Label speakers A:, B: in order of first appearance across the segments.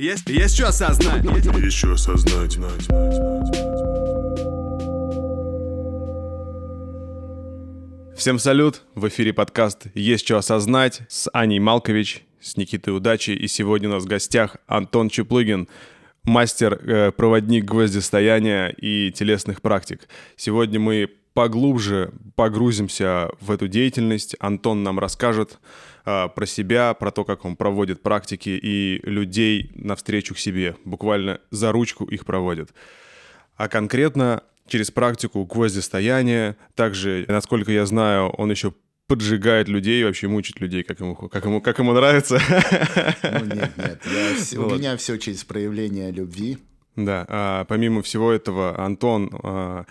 A: Есть, есть что осознать.
B: Есть что осознать. знать, знать, знать.
C: Всем салют! В эфире подкаст «Есть что осознать» с Аней Малкович, с Никитой Удачи. И сегодня у нас в гостях Антон Чуплыгин, мастер-проводник гвоздистояния и телесных практик. Сегодня мы поглубже погрузимся в эту деятельность. Антон нам расскажет э, про себя, про то, как он проводит практики и людей навстречу к себе. Буквально за ручку их проводит. А конкретно через практику гвоздистояния. Также, насколько я знаю, он еще поджигает людей, вообще мучит людей, как ему, как ему, как ему нравится.
D: Ну нет, нет, я, вот. у меня все через проявление любви.
C: Да, а, помимо всего этого, Антон а,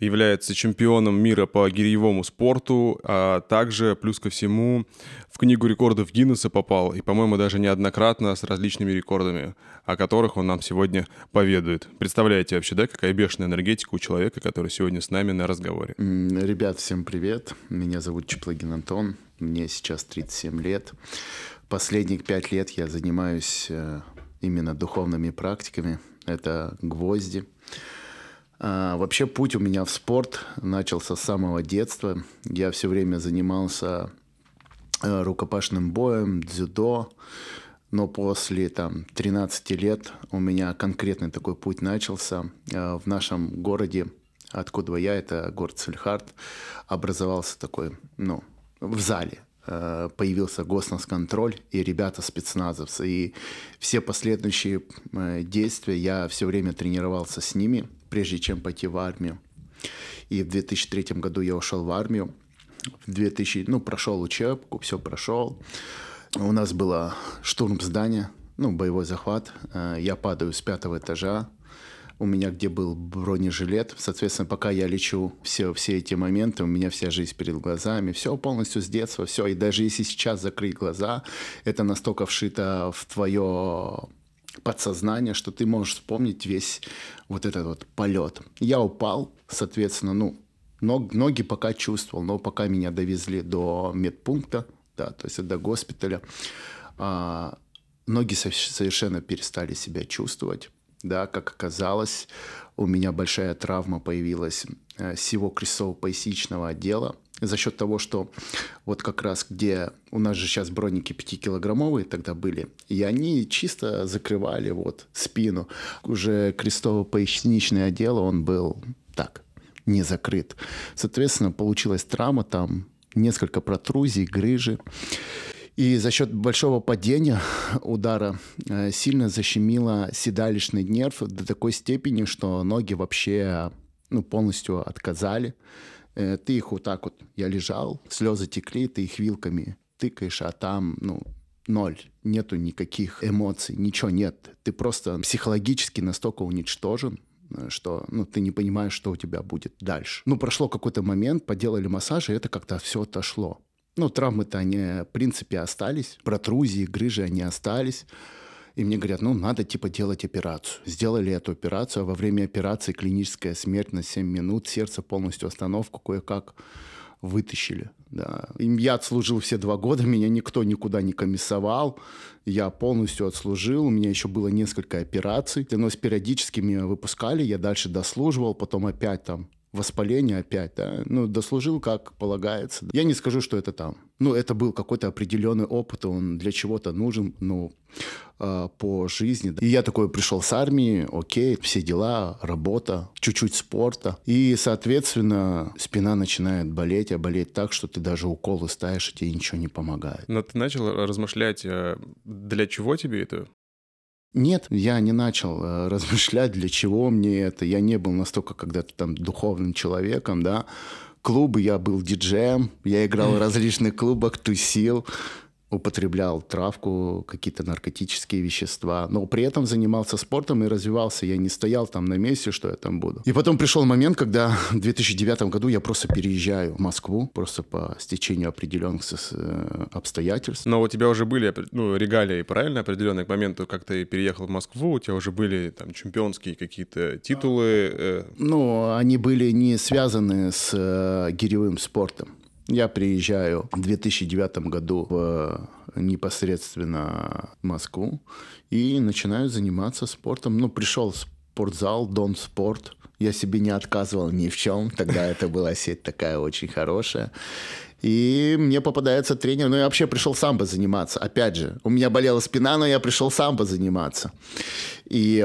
C: является чемпионом мира по гирьевому спорту, а также, плюс ко всему, в книгу рекордов Гиннесса попал, и, по-моему, даже неоднократно с различными рекордами, о которых он нам сегодня поведает. Представляете вообще, да, какая бешеная энергетика у человека, который сегодня с нами на разговоре?
D: Ребят, всем привет. Меня зовут Чеплыгин Антон, мне сейчас 37 лет. Последних пять лет я занимаюсь э, именно духовными практиками. Это гвозди, а, вообще путь у меня в спорт начался с самого детства. Я все время занимался э, рукопашным боем, дзюдо. Но после там, 13 лет у меня конкретный такой путь начался. Э, в нашем городе, откуда я, это город Сельхард, образовался такой, ну, в зале появился госнацконтроль и ребята спецназовцы. И все последующие действия я все время тренировался с ними – прежде чем пойти в армию. И в 2003 году я ушел в армию. В 2000, ну, прошел учебку, все прошел. У нас был штурм здания, ну, боевой захват. Э, я падаю с пятого этажа. У меня где был бронежилет. Соответственно, пока я лечу все, все эти моменты, у меня вся жизнь перед глазами. Все полностью с детства, все. И даже если сейчас закрыть глаза, это настолько вшито в твое подсознание, что ты можешь вспомнить весь вот этот вот полет. Я упал, соответственно, ну, ног, ноги пока чувствовал, но пока меня довезли до медпункта, да, то есть до госпиталя, а, ноги совершенно перестали себя чувствовать. Да, как оказалось, у меня большая травма появилась э, всего крестово-поясничного отдела – за счет того, что вот как раз где у нас же сейчас броники 5-килограммовые тогда были, и они чисто закрывали вот спину. Уже крестово-поясничный отдел, он был так, не закрыт. Соответственно, получилась травма, там несколько протрузий, грыжи. И за счет большого падения удара э, сильно защемило седалищный нерв до такой степени, что ноги вообще ну, полностью отказали. Э, ты их вот так вот, я лежал, слезы текли, ты их вилками тыкаешь, а там, ну, ноль, нету никаких эмоций, ничего нет. Ты просто психологически настолько уничтожен, э, что ну, ты не понимаешь, что у тебя будет дальше. Ну, прошло какой-то момент, поделали массаж, и это как-то все отошло. Ну, травмы-то они, в принципе, остались, протрузии, грыжи, они остались. И мне говорят, ну, надо типа делать операцию. Сделали эту операцию, а во время операции клиническая смерть на 7 минут, сердце полностью остановку, кое-как вытащили. Да. Я отслужил все два года, меня никто никуда не комиссовал. Я полностью отслужил, у меня еще было несколько операций. Но с периодически меня выпускали, я дальше дослуживал, потом опять там воспаление опять, да, ну, дослужил как полагается. Я не скажу, что это там. Ну, это был какой-то определенный опыт, он для чего-то нужен, ну, э, по жизни. И я такой пришел с армии, окей, все дела, работа, чуть-чуть спорта. И, соответственно, спина начинает болеть, а болеть так, что ты даже уколы ставишь, и тебе ничего не помогает.
C: Но ты начал размышлять, э, для чего тебе это?
D: Нет, я не начал э, размышлять, для чего мне это. Я не был настолько когда-то там духовным человеком, да. Клубы, я был диджеем, я играл в различных клубах, тусил употреблял травку, какие-то наркотические вещества, но при этом занимался спортом и развивался. Я не стоял там на месте, что я там буду. И потом пришел момент, когда в 2009 году я просто переезжаю в Москву, просто по стечению определенных э, обстоятельств.
C: Но у тебя уже были ну, регалии, правильно, определенные к моменту, как ты переехал в Москву, у тебя уже были там чемпионские какие-то титулы?
D: Ну, они были не связаны с э, гиревым спортом. Я приезжаю в 2009 году в непосредственно в Москву и начинаю заниматься спортом. Ну, пришел в спортзал, Дом Спорт. Я себе не отказывал ни в чем. Тогда это была сеть такая очень хорошая. И мне попадается тренер, ну я вообще пришел самбо заниматься. Опять же, у меня болела спина, но я пришел самбо заниматься. И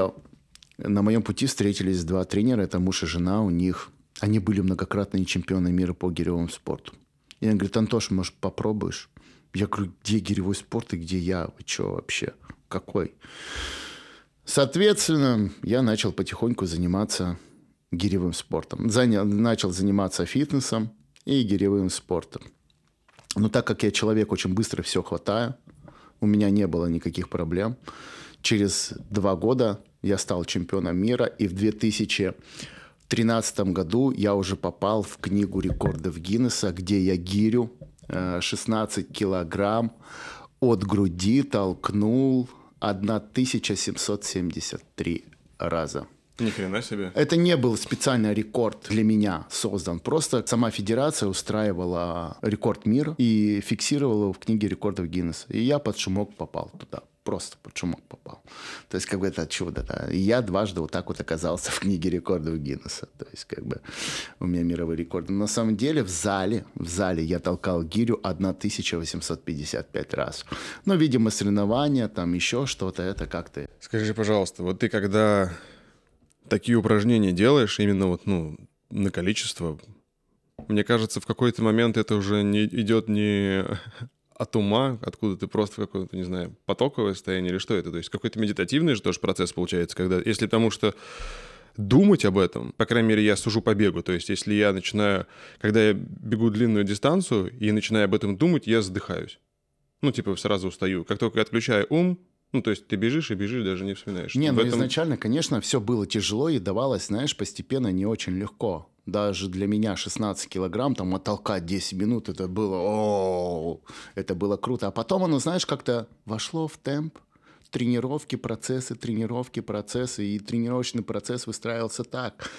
D: на моем пути встретились два тренера, это муж и жена, у них, они были многократные чемпионы мира по гиревому спорту. И он говорит, Антош, может, попробуешь? Я говорю, где гиревой спорт и где я? Вы что вообще? Какой? Соответственно, я начал потихоньку заниматься гиревым спортом. Занял, начал заниматься фитнесом, и гиревым спортом. Но так как я человек очень быстро все хватаю, у меня не было никаких проблем. Через два года я стал чемпионом мира, и в 2013 году я уже попал в книгу рекордов Гиннесса, где я гирю 16 э, килограмм от груди толкнул 1773 раза.
C: Ни хрена себе.
D: Это не был специальный рекорд для меня создан. Просто сама федерация устраивала рекорд мира и фиксировала его в книге рекордов Гиннесса. И я под шумок попал туда. Просто под шумок попал. То есть, как бы это чудо, да. И я дважды вот так вот оказался в книге рекордов Гиннесса. То есть, как бы у меня мировой рекорд. Но на самом деле в зале, в зале я толкал гирю 1855 раз. Но, видимо, соревнования, там еще что-то, это как-то...
C: Скажи, пожалуйста, вот ты когда такие упражнения делаешь именно вот, ну, на количество, мне кажется, в какой-то момент это уже не идет не от ума, откуда ты просто какое-то, не знаю, потоковое состояние или что это? То есть какой-то медитативный же тоже процесс получается, когда, если потому что думать об этом, по крайней мере, я сужу по бегу. То есть, если я начинаю, когда я бегу длинную дистанцию и начинаю об этом думать, я задыхаюсь. Ну, типа, сразу устаю. Как только я отключаю ум, ну, то есть ты бежишь и бежишь, даже не вспоминаешь.
D: Не, ну этом... изначально, конечно, все было тяжело и давалось, знаешь, постепенно не очень легко. Даже для меня 16 килограмм, там, оттолкать 10 минут, это было, о, это было круто. А потом оно, знаешь, как-то вошло в темп, тренировки, процессы, тренировки, процессы, и тренировочный процесс выстраивался так.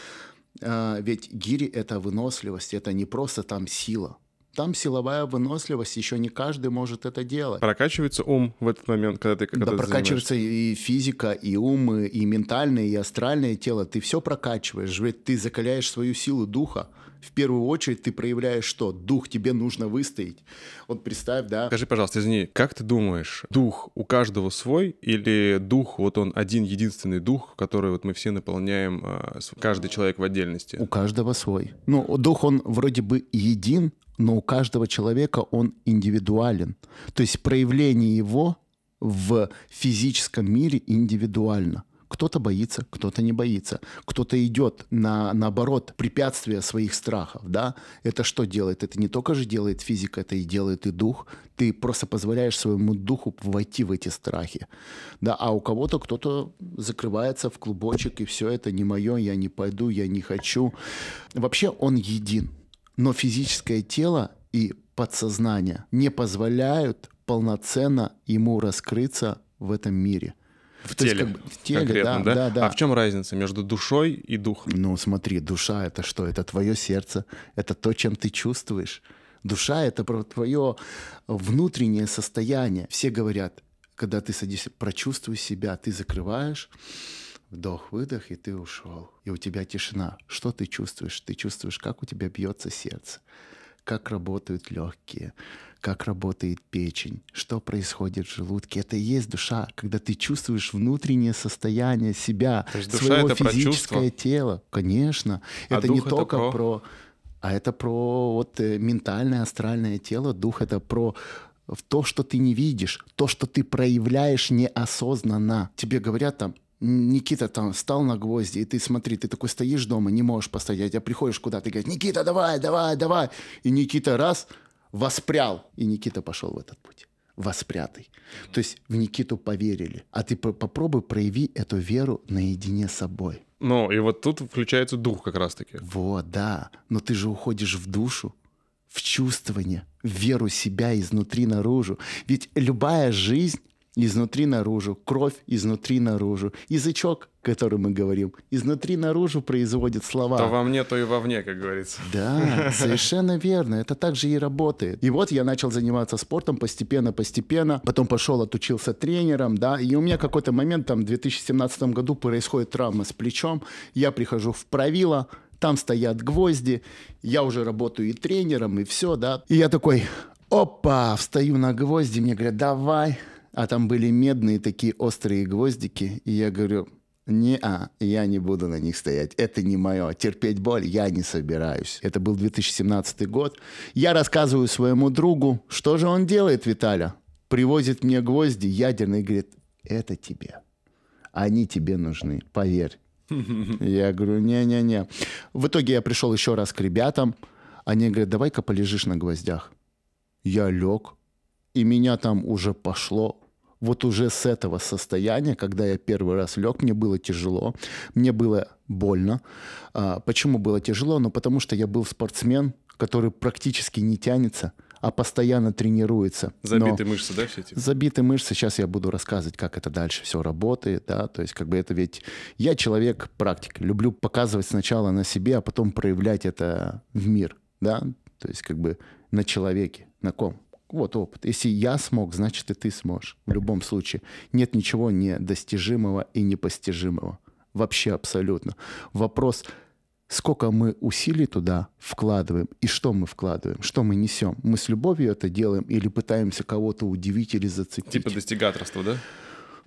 D: А, ведь гири – это выносливость, это не просто там сила – там силовая выносливость, еще не каждый может это делать.
C: Прокачивается ум в этот момент, когда ты когда
D: Да, прокачивается и физика, и ум, и ментальное, и астральное тело. Ты все прокачиваешь, ведь ты закаляешь свою силу духа. В первую очередь ты проявляешь что? Дух тебе нужно выстоять. Вот представь, да.
C: Скажи, пожалуйста, извини, как ты думаешь, дух у каждого свой или дух, вот он один единственный дух, который вот мы все наполняем, а, каждый человек в отдельности?
D: У каждого свой. Ну, дух, он вроде бы един, но у каждого человека он индивидуален. То есть проявление его в физическом мире индивидуально. Кто-то боится, кто-то не боится. Кто-то идет на, наоборот, препятствия своих страхов. Да? Это что делает? Это не только же делает физика, это и делает и дух. Ты просто позволяешь своему духу войти в эти страхи. Да? А у кого-то кто-то закрывается в клубочек, и все это не мое, я не пойду, я не хочу. Вообще он един но физическое тело и подсознание не позволяют полноценно ему раскрыться в этом мире.
C: В То теле, есть, как в теле конкретно, да, да? да, да. А в чем разница между душой и духом?
D: Ну, смотри, душа — это что? Это твое сердце, это то, чем ты чувствуешь. Душа — это про твое внутреннее состояние. Все говорят, когда ты садишься, прочувствуй себя, ты закрываешь, Вдох-выдох, и ты ушел. И у тебя тишина. Что ты чувствуешь? Ты чувствуешь, как у тебя бьется сердце, как работают легкие, как работает печень, что происходит в желудке. Это и есть душа, когда ты чувствуешь внутреннее состояние себя,
C: То есть душа своего это
D: физическое тело. Конечно. А это не только про... про... А это про вот э, ментальное, астральное тело. Дух — это про в то, что ты не видишь, то, что ты проявляешь неосознанно. Тебе говорят там, Никита там встал на гвозди, и ты смотри, ты такой стоишь дома, не можешь постоять, а приходишь куда-то и говоришь, Никита, давай, давай, давай. И Никита раз воспрял, и Никита пошел в этот путь воспрятый. То есть в Никиту поверили. А ты попробуй прояви эту веру наедине с собой.
C: Ну, и вот тут включается дух как раз-таки.
D: Вот, да. Но ты же уходишь в душу, в чувствование, в веру себя изнутри наружу. Ведь любая жизнь изнутри наружу, кровь изнутри наружу, язычок, который мы говорим, изнутри наружу производит слова.
C: То во мне, то и вовне, как говорится.
D: Да, совершенно верно. Это так же и работает. И вот я начал заниматься спортом постепенно-постепенно. Потом пошел, отучился тренером, да. И у меня какой-то момент, там, в 2017 году происходит травма с плечом. Я прихожу в правило, там стоят гвозди, я уже работаю и тренером, и все, да. И я такой, опа, встаю на гвозди, мне говорят, давай. А там были медные такие острые гвоздики, и я говорю, не, а, я не буду на них стоять. Это не мое. Терпеть боль я не собираюсь. Это был 2017 год. Я рассказываю своему другу, что же он делает, Виталя. Привозит мне гвозди ядерные говорит, это тебе. Они тебе нужны, поверь. Я говорю, не-не-не. В итоге я пришел еще раз к ребятам. Они говорят, давай-ка полежишь на гвоздях. Я лег, и меня там уже пошло. Вот уже с этого состояния, когда я первый раз лег, мне было тяжело, мне было больно. А, почему было тяжело? Ну, потому что я был спортсмен, который практически не тянется – а постоянно тренируется.
C: Забитые Но мышцы, да, все эти?
D: Забитые мышцы. Сейчас я буду рассказывать, как это дальше все работает, да, то есть как бы это ведь... Я человек практик, люблю показывать сначала на себе, а потом проявлять это в мир, да, то есть как бы на человеке, на ком. Вот опыт. Если я смог, значит и ты сможешь. В любом случае. Нет ничего недостижимого и непостижимого. Вообще абсолютно. Вопрос, сколько мы усилий туда вкладываем и что мы вкладываем, что мы несем. Мы с любовью это делаем или пытаемся кого-то удивить или зацепить.
C: Типа достигаторство, да?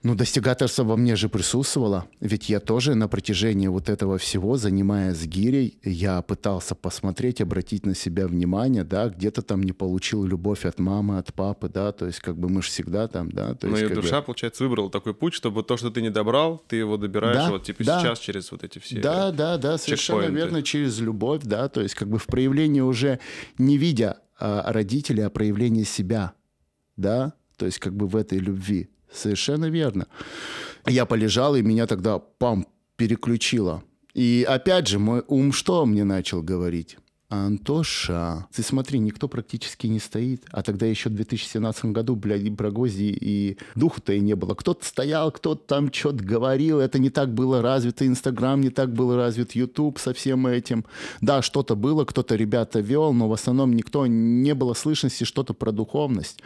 D: Ну, достигаторство во мне же присутствовало, ведь я тоже на протяжении вот этого всего, занимаясь гирей, я пытался посмотреть, обратить на себя внимание, да, где-то там не получил любовь от мамы, от папы, да, то есть как бы мы же всегда там, да. То
C: Но
D: есть,
C: и душа, бы... получается, выбрала такой путь, чтобы то, что ты не добрал, ты его добираешь да, вот типа да. сейчас через вот эти все
D: Да, да, да, совершенно верно, через любовь, да, то есть как бы в проявлении уже не видя а, родителей, а проявление себя, да, то есть как бы в этой любви. Совершенно верно. Я полежал, и меня тогда, пам, переключило. И опять же, мой ум что мне начал говорить? Антоша, ты смотри, никто практически не стоит. А тогда еще в 2017 году, блядь, и Брагози и духу-то и не было. Кто-то стоял, кто-то там что-то говорил. Это не так было развито. Инстаграм не так был развит. Ютуб со всем этим. Да, что-то было, кто-то ребята вел, но в основном никто не было слышности что-то про духовность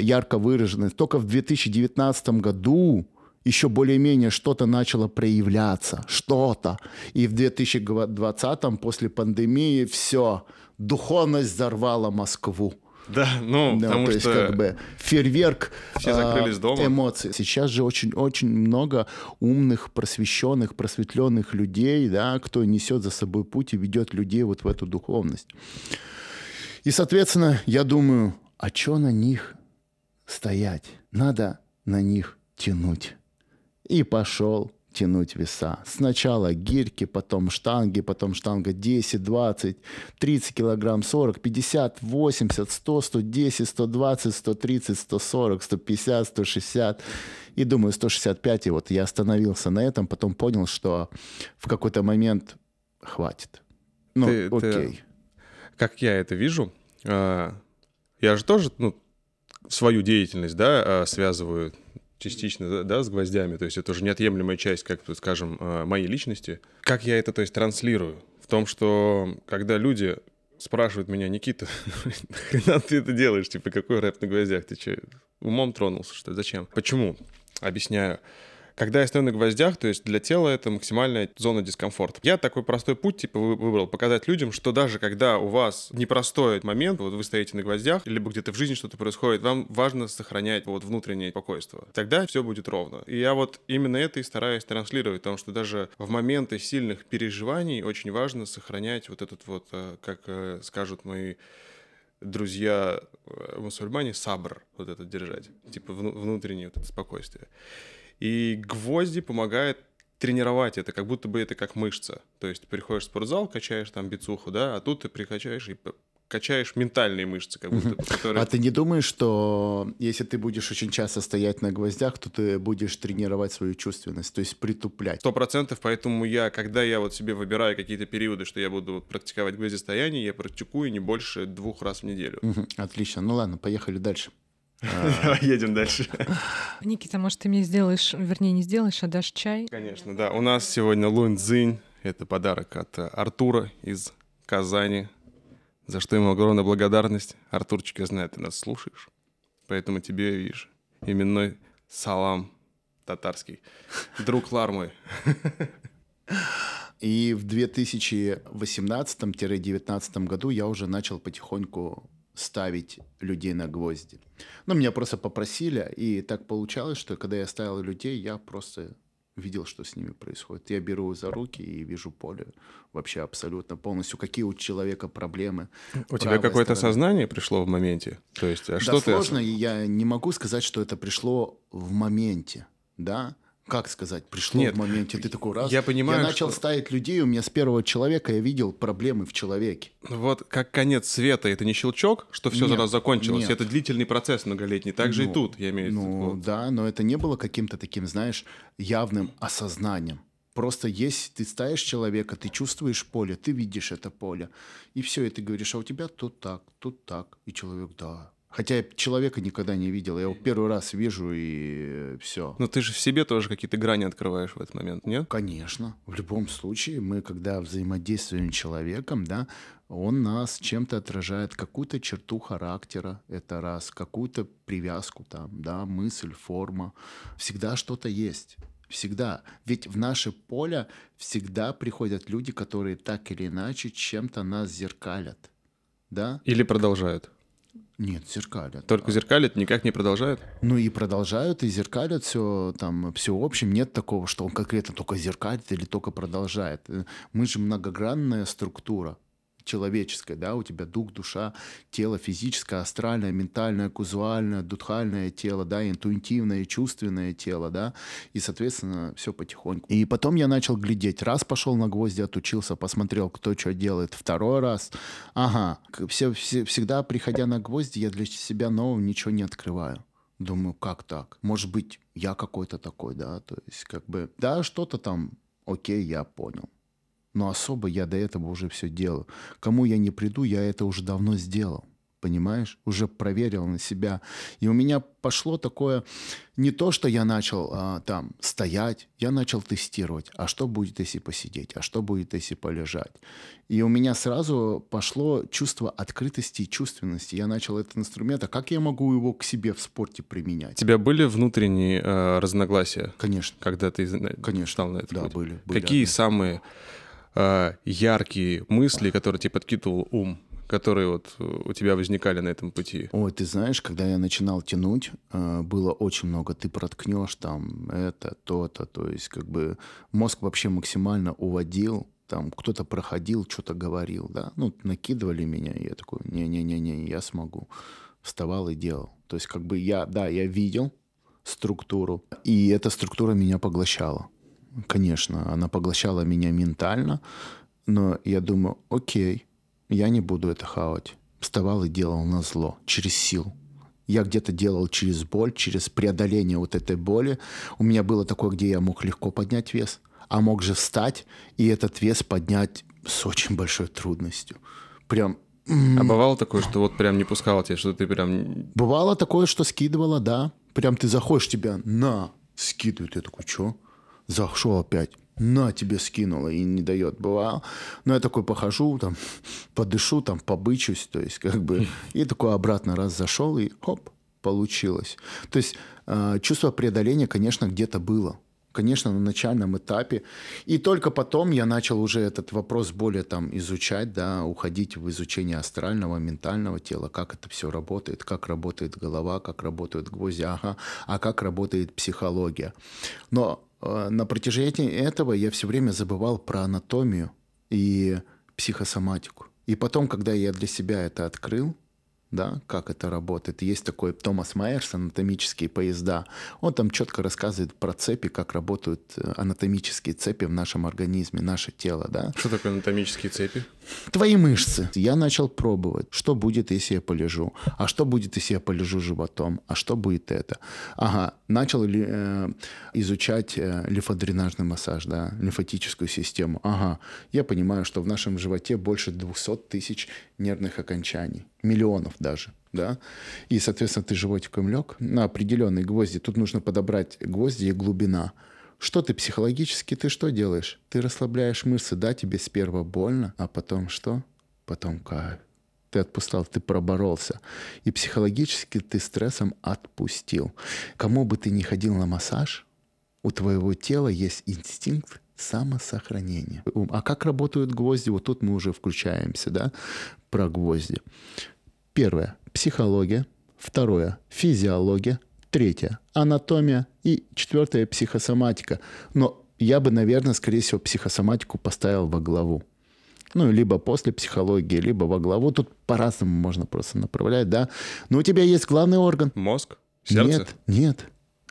D: ярко выраженной. Только в 2019 году еще более-менее что-то начало проявляться, что-то. И в 2020 после пандемии все, духовность взорвала Москву.
C: Да, ну, да, потому
D: то
C: что...
D: есть как бы фейерверк
C: все закрылись дома.
D: эмоций. Сейчас же очень-очень много умных, просвещенных, просветленных людей, да, кто несет за собой путь и ведет людей вот в эту духовность. И, соответственно, я думаю, а что на них стоять? Надо на них тянуть. И пошел тянуть веса. Сначала гирьки, потом штанги, потом штанга 10, 20, 30 килограмм, 40, 50, 80, 100, 110, 120, 130, 140, 150, 160. И думаю, 165. И вот я остановился на этом, потом понял, что в какой-то момент хватит. Ну, ты, окей. Ты,
C: как я это вижу, а, я же тоже ну, свою деятельность да, а, связываю частично, да, с гвоздями, то есть это уже неотъемлемая часть, как скажем, э, моей личности. Как я это, то есть, транслирую? В том, что когда люди спрашивают меня, Никита, нахрена ты это делаешь? Типа, какой рэп на гвоздях? Ты что, умом тронулся, что ли? Зачем? Почему? Объясняю. Когда я стою на гвоздях, то есть для тела это максимальная зона дискомфорта. Я такой простой путь типа выбрал, показать людям, что даже когда у вас непростой момент, вот вы стоите на гвоздях, либо где-то в жизни что-то происходит, вам важно сохранять вот внутреннее спокойствие. Тогда все будет ровно. И я вот именно это и стараюсь транслировать, потому что даже в моменты сильных переживаний очень важно сохранять вот этот вот, э, как э, скажут мои друзья э, мусульмане, сабр вот этот держать, типа внутреннее вот это спокойствие. И гвозди помогают тренировать это, как будто бы это как мышца. То есть ты приходишь в спортзал, качаешь там бицуху, да, а тут ты прикачаешь и качаешь ментальные мышцы, как будто
D: которые... А ты не думаешь, что если ты будешь очень часто стоять на гвоздях, то ты будешь тренировать свою чувственность, то есть притуплять?
C: Сто процентов, поэтому я, когда я вот себе выбираю какие-то периоды, что я буду практиковать гвоздистояние, я практикую не больше двух раз в неделю.
D: Отлично, ну ладно, поехали дальше.
C: Давай едем дальше.
A: Никита, может, ты мне сделаешь, вернее, не сделаешь, а дашь чай?
C: Конечно, да. У нас сегодня Лунь Цзинь. Это подарок от Артура из Казани, за что ему огромная благодарность. Артурчик, я знаю, ты нас слушаешь, поэтому тебе, видишь, именной салам татарский. Друг Лар мой.
D: И в 2018-2019 году я уже начал потихоньку ставить людей на гвозди. Ну, меня просто попросили, и так получалось, что когда я ставил людей, я просто видел, что с ними происходит. Я беру за руки и вижу поле вообще абсолютно полностью. Какие у человека проблемы.
C: У тебя какое-то сознание пришло в моменте? То есть, а
D: да,
C: что
D: сложно,
C: ты...
D: и я не могу сказать, что это пришло в моменте, да? Как сказать, пришло
C: Нет,
D: в моменте, ты такой раз.
C: я понимаю,
D: Я начал
C: что-
D: ставить людей, у меня с первого человека я видел проблемы в человеке.
C: Вот как конец света, это не щелчок, что все
D: Нет,
C: сразу закончилось.
D: нет.
C: Это длительный процесс многолетний. Так же и
D: Ну,
C: тут, я имею в виду.
D: Ну
C: Вот.
D: да, но это не было каким-то таким, знаешь, явным осознанием. Просто есть, ты ставишь человека, ты чувствуешь поле, ты видишь это поле, и все, и ты говоришь, а у тебя тут так, тут так, и человек, да. Хотя я человека никогда не видел, я его первый раз вижу, и все.
C: Но ты же в себе тоже какие-то грани открываешь в этот момент, нет?
D: Конечно, в любом случае, мы, когда взаимодействуем с человеком, да, он нас чем-то отражает, какую-то черту характера, это раз, какую-то привязку там, да, мысль, форма. Всегда что-то есть. Всегда. Ведь в наше поле всегда приходят люди, которые так или иначе чем-то нас зеркалят. Да?
C: Или продолжают?
D: Нет, зеркалят.
C: Только зеркалит, никак не продолжают?
D: Ну и продолжают, и зеркалят все там, все в общем. Нет такого, что он конкретно только зеркалит или только продолжает. Э, Мы же многогранная структура человеческая, да, у тебя дух, душа, тело физическое, астральное, ментальное, кузуальное, духальное тело, да, интуитивное, чувственное тело, да, и, соответственно, все потихоньку. И потом я начал глядеть. Раз пошел на гвозди, отучился, посмотрел, кто что делает. Второй раз, ага, все, все- всегда приходя на гвозди, я для себя нового ничего не открываю. Думаю, как так? Может быть, я какой-то такой, да, то есть как бы, да, что-то там, окей, я понял. Но особо я до этого уже все делаю. Кому я не приду, я это уже давно сделал. Понимаешь? Уже проверил на себя. И у меня пошло такое... Не то, что я начал а, там стоять, я начал тестировать. А что будет, если посидеть? А что будет, если полежать? И у меня сразу пошло чувство открытости и чувственности. Я начал этот инструмент. А как я могу его к себе в спорте
C: У
D: применять?
C: тебя были внутренние э, разногласия,
D: Конечно.
C: когда ты
D: Конечно.
C: стал на этот
D: Да, были, были
C: Какие
D: одни.
C: самые э, яркие мысли, которые тебе подкидывал ум, которые вот э, у тебя возникали на этом пути?
D: Ой, ты знаешь, когда я начинал тянуть, э, было очень много. Ты проткнешь там это, то-то. То есть как бы мозг вообще максимально уводил. Там кто-то проходил, что-то говорил, да. Ну, накидывали меня, и я такой, не-не-не-не, я смогу. Вставал и делал. То есть как бы я, да, я видел структуру, и эта структура меня поглощала. Конечно, она поглощала меня ментально, но я думаю, окей, я не буду это хавать. Вставал и делал на зло, через силу. Я где-то делал через боль, через преодоление вот этой боли. У меня было такое, где я мог легко поднять вес, а мог же встать и этот вес поднять с очень большой трудностью. Прям
C: А бывало такое, что вот прям не пускало тебя, что ты прям...
D: Бывало такое, что скидывало, да. Прям ты заходишь, тебя на, скидывают. Я такой, что? Зашел опять. На, тебе скинуло и не дает. Бывало. Но я такой похожу, там, подышу, там, побычусь, то есть как бы... И такой обратно раз зашел, и хоп, получилось. То есть э, чувство преодоления, конечно, где-то было. Конечно, на начальном этапе. И только потом я начал уже этот вопрос более там изучать, да, уходить в изучение астрального, ментального тела, как это все работает, как работает голова, как работают гвозди, ага, а как работает психология. Но э, на протяжении этого я все время забывал про анатомию и психосоматику. И потом, когда я для себя это открыл, да, как это работает. Есть такой Томас Майерс, анатомические поезда. Он там четко рассказывает про цепи, как работают э, анатомические цепи в нашем организме, наше тело, да.
C: Что такое анатомические цепи?
D: Твои мышцы. Я начал пробовать. Что будет, если я полежу? А что будет, если я полежу животом? А что будет это? Ага, начал ли, э, изучать э, лимфодренажный массаж, да, лимфатическую систему. Ага, я понимаю, что в нашем животе больше 200 тысяч нервных окончаний. Миллионов даже. да, и, соответственно, ты животиком лег на определенные гвозди. Тут нужно подобрать гвозди и глубина. Что ты психологически, ты что делаешь? Ты расслабляешь мышцы, да, тебе сперва больно, а потом что? Потом кайф. Ты отпускал, ты проборолся. И психологически ты стрессом отпустил. Кому бы ты ни ходил на массаж, у твоего тела есть инстинкт самосохранения. А как работают гвозди? Вот тут мы уже включаемся, да, про гвозди. Первое – психология. Второе – физиология. Третье – анатомия. И четвертое – психосоматика. Но я бы, наверное, скорее всего, психосоматику поставил во главу. Ну, либо после психологии, либо во главу. Тут по-разному можно просто направлять, да. Но у тебя есть главный орган.
C: Мозг? Сердце?
D: Нет, нет.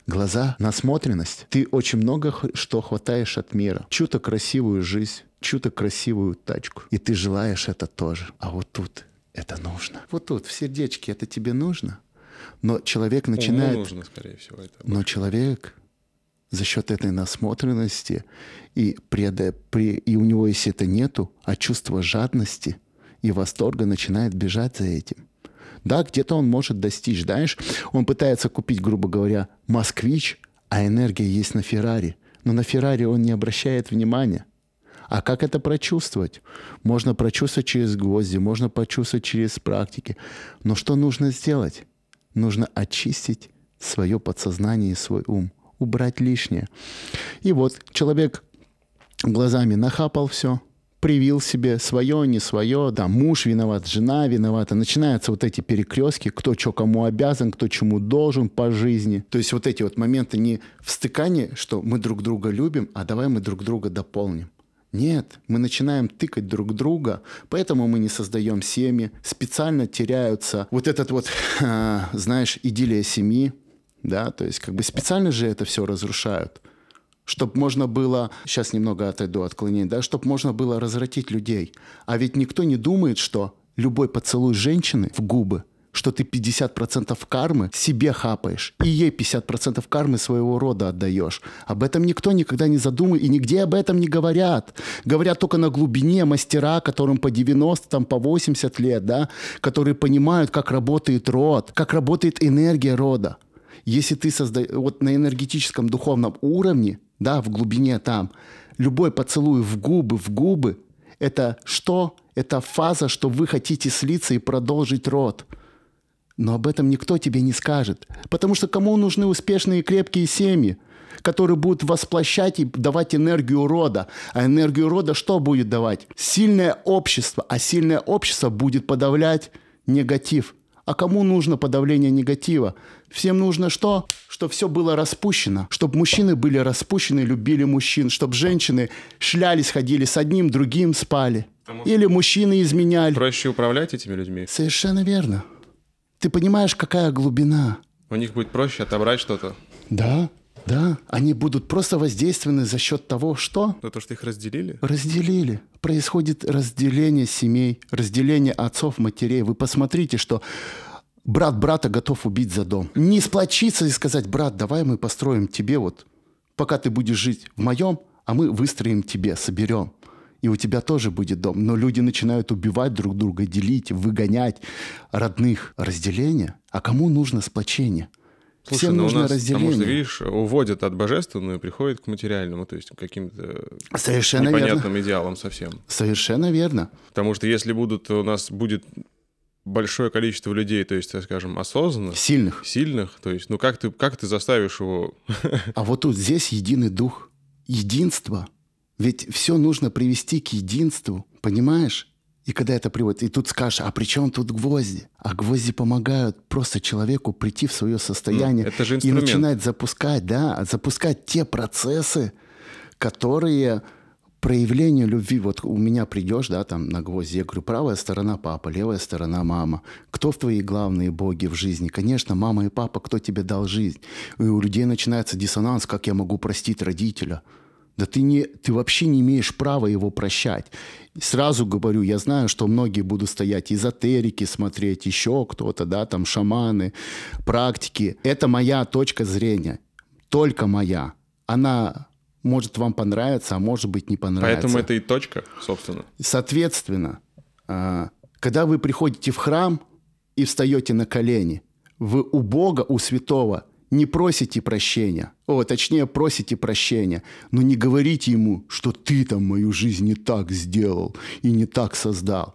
D: Глаза, насмотренность. Ты очень много что хватаешь от мира. Чью-то красивую жизнь, чью-то красивую тачку. И ты желаешь это тоже. А вот тут это нужно. Вот тут, в сердечке, это тебе нужно. Но человек
C: Уму
D: начинает...
C: нужно, скорее всего, это.
D: Но человек за счет этой насмотренности и, преда- при- и у него, если это нету, а чувство жадности и восторга начинает бежать за этим. Да, где-то он может достичь, знаешь, он пытается купить, грубо говоря, москвич, а энергия есть на Феррари. Но на Феррари он не обращает внимания. А как это прочувствовать? Можно прочувствовать через гвозди, можно почувствовать через практики. Но что нужно сделать? Нужно очистить свое подсознание и свой ум, убрать лишнее. И вот человек глазами нахапал все, привил себе свое, не свое, да, муж виноват, жена виновата. Начинаются вот эти перекрестки, кто что кому обязан, кто чему должен по жизни. То есть вот эти вот моменты не в стыкании, что мы друг друга любим, а давай мы друг друга дополним. Нет, мы начинаем тыкать друг друга, поэтому мы не создаем семьи, специально теряются вот этот вот, знаешь, идиллия семьи, да, то есть как бы специально же это все разрушают, чтобы можно было, сейчас немного отойду от отклонений, да, чтобы можно было развратить людей. А ведь никто не думает, что любой поцелуй женщины в губы, что ты 50% кармы себе хапаешь, и ей 50% кармы своего рода отдаешь. Об этом никто никогда не задумывает, и нигде об этом не говорят. Говорят только на глубине мастера, которым по 90, там, по 80 лет, да, которые понимают, как работает род, как работает энергия рода. Если ты создаешь, вот на энергетическом духовном уровне, да, в глубине там, любой поцелуй в губы, в губы, это что? Это фаза, что вы хотите слиться и продолжить род. Но об этом никто тебе не скажет. Потому что кому нужны успешные и крепкие семьи, которые будут восплощать и давать энергию рода. А энергию рода что будет давать? Сильное общество. А сильное общество будет подавлять негатив. А кому нужно подавление негатива? Всем нужно что? Чтобы все было распущено. Чтобы мужчины были распущены, любили мужчин. Чтобы женщины шлялись, ходили с одним, другим спали. Или мужчины изменяли.
C: Проще управлять этими людьми.
D: Совершенно верно. Ты понимаешь, какая глубина?
C: У них будет проще отобрать что-то.
D: Да, да. Они будут просто воздействованы за счет того, что
C: За то, что их разделили.
D: разделили. Происходит разделение семей, разделение отцов, матерей. Вы посмотрите, что брат брата готов убить за дом. Не сплочиться и сказать, брат, давай мы построим тебе вот, пока ты будешь жить в моем, а мы выстроим тебе, соберем. И у тебя тоже будет дом. Но люди начинают убивать друг друга, делить, выгонять родных. Разделение? А кому нужно сплочение?
C: Слушай,
D: Всем
C: ну
D: нужно
C: у нас,
D: разделение.
C: потому что, видишь, уводят от божественного и приходят к материальному, то есть к каким-то
D: Совершенно верно.
C: непонятным идеалам совсем.
D: Совершенно верно.
C: Потому что если будут, у нас будет большое количество людей, то есть, скажем, осознанных,
D: Сильных.
C: сильных, то есть, ну как ты, как ты заставишь его...
D: А вот тут здесь единый дух, единство. Ведь все нужно привести к единству, понимаешь? И когда это приводит, и тут скажешь, а при чем тут гвозди? А гвозди помогают просто человеку прийти в свое состояние
C: Ну, это же
D: и начинать запускать, да, запускать те процессы, которые проявление любви. Вот у меня придешь, да, там на гвозди, я говорю, правая сторона папа, левая сторона мама. Кто в твои главные боги в жизни? Конечно, мама и папа, кто тебе дал жизнь. И у людей начинается диссонанс, как я могу простить родителя. Да ты, не, ты вообще не имеешь права его прощать. Сразу говорю, я знаю, что многие будут стоять эзотерики смотреть, еще кто-то, да, там шаманы, практики. Это моя точка зрения, только моя. Она может вам понравиться, а может быть не понравится.
C: Поэтому это и точка, собственно.
D: Соответственно, а, когда вы приходите в храм, и встаете на колени. Вы у Бога, у святого не просите прощения, о, точнее, просите прощения, но не говорите ему, что ты там мою жизнь не так сделал и не так создал.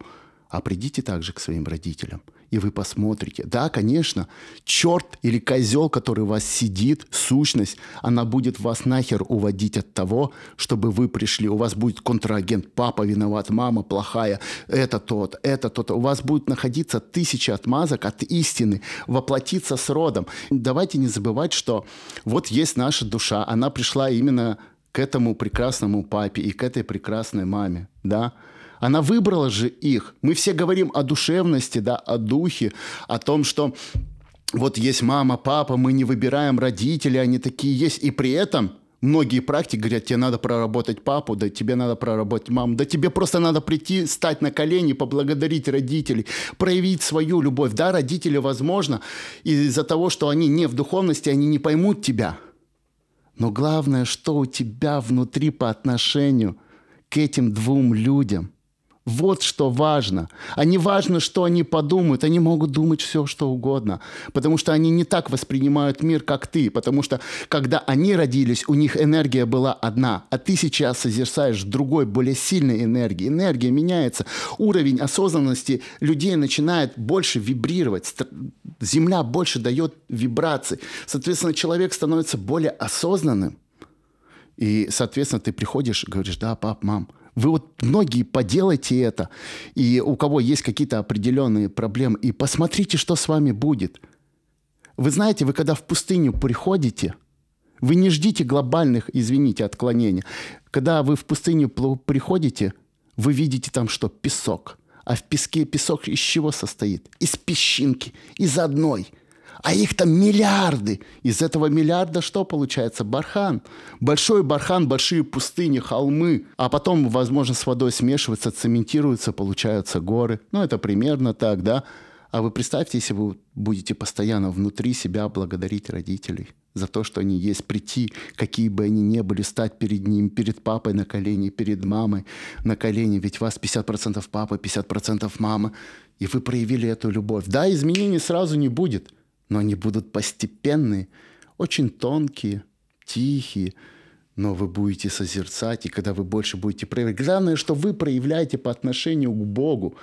D: А придите также к своим родителям – и вы посмотрите. Да, конечно, черт или козел, который у вас сидит, сущность, она будет вас нахер уводить от того, чтобы вы пришли. У вас будет контрагент, папа виноват, мама плохая, это тот, это тот. У вас будет находиться тысяча отмазок от истины, воплотиться с родом. Давайте не забывать, что вот есть наша душа, она пришла именно к этому прекрасному папе и к этой прекрасной маме, да, она выбрала же их. Мы все говорим о душевности, да, о духе, о том, что вот есть мама, папа, мы не выбираем родителей, они такие есть. И при этом многие практики говорят, тебе надо проработать папу, да тебе надо проработать маму, да тебе просто надо прийти, стать на колени, поблагодарить родителей, проявить свою любовь. Да, родители, возможно, из-за того, что они не в духовности, они не поймут тебя. Но главное, что у тебя внутри по отношению к этим двум людям – вот что важно. А не важно, что они подумают. Они могут думать все, что угодно. Потому что они не так воспринимают мир, как ты. Потому что, когда они родились, у них энергия была одна. А ты сейчас созерцаешь другой, более сильной энергии. Энергия меняется. Уровень осознанности людей начинает больше вибрировать. Земля больше дает вибрации. Соответственно, человек становится более осознанным. И, соответственно, ты приходишь говоришь, да, пап, мам, вы вот многие поделайте это, и у кого есть какие-то определенные проблемы, и посмотрите, что с вами будет. Вы знаете, вы когда в пустыню приходите, вы не ждите глобальных, извините, отклонений. Когда вы в пустыню приходите, вы видите там что? Песок. А в песке песок из чего состоит? Из песчинки, из одной – а их там миллиарды. Из этого миллиарда что получается? Бархан. Большой бархан, большие пустыни, холмы. А потом, возможно, с водой смешиваются, цементируются, получаются горы. Ну, это примерно так, да? А вы представьте, если вы будете постоянно внутри себя благодарить родителей за то, что они есть, прийти, какие бы они ни были, стать перед ним, перед папой на колени, перед мамой на колени, ведь вас 50% папа, 50% мама, и вы проявили эту любовь. Да, изменений сразу не будет – но они будут постепенные, очень тонкие, тихие, но вы будете созерцать, и когда вы больше будете проявлять. Главное, что вы проявляете по отношению к Богу.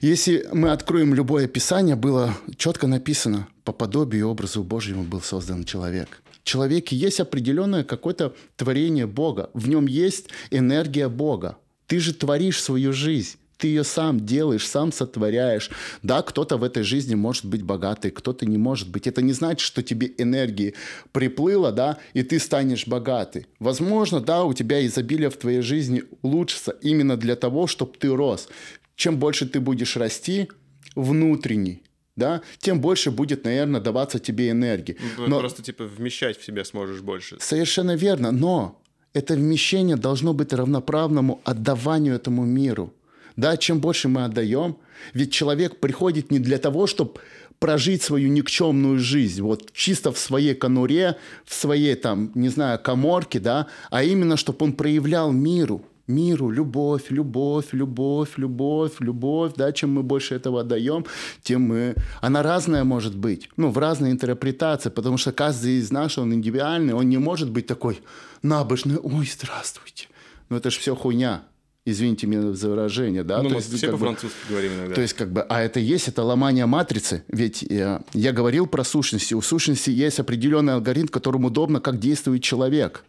D: Если мы откроем любое Писание, было четко написано, по подобию и образу Божьему был создан человек. В человеке есть определенное какое-то творение Бога. В нем есть энергия Бога. Ты же творишь свою жизнь ты ее сам делаешь, сам сотворяешь. Да, кто-то в этой жизни может быть богатый, кто-то не может быть. Это не значит, что тебе энергии приплыло, да, и ты станешь богатый. Возможно, да, у тебя изобилие в твоей жизни улучшится именно для того, чтобы ты рос. Чем больше ты будешь расти внутренний, да, тем больше будет, наверное, даваться тебе энергии.
C: Ну, но... Просто типа вмещать в себя сможешь больше.
D: Совершенно верно, но это вмещение должно быть равноправному отдаванию этому миру. Да, чем больше мы отдаем, ведь человек приходит не для того, чтобы прожить свою никчемную жизнь, вот чисто в своей конуре, в своей там, не знаю, коморке, да, а именно, чтобы он проявлял миру, миру, любовь, любовь, любовь, любовь, любовь, да, чем мы больше этого отдаем, тем мы... Она разная может быть, ну, в разной интерпретации, потому что каждый из нас, он индивидуальный, он не может быть такой набожный, ой, здравствуйте. Ну, это же все хуйня извините меня за выражение, да.
C: Ну, то мы есть, все по-французски бы, говорим иногда.
D: То есть, как бы, а это есть, это ломание матрицы. Ведь я, э, я говорил про сущности. У сущности есть определенный алгоритм, которым удобно, как действует человек.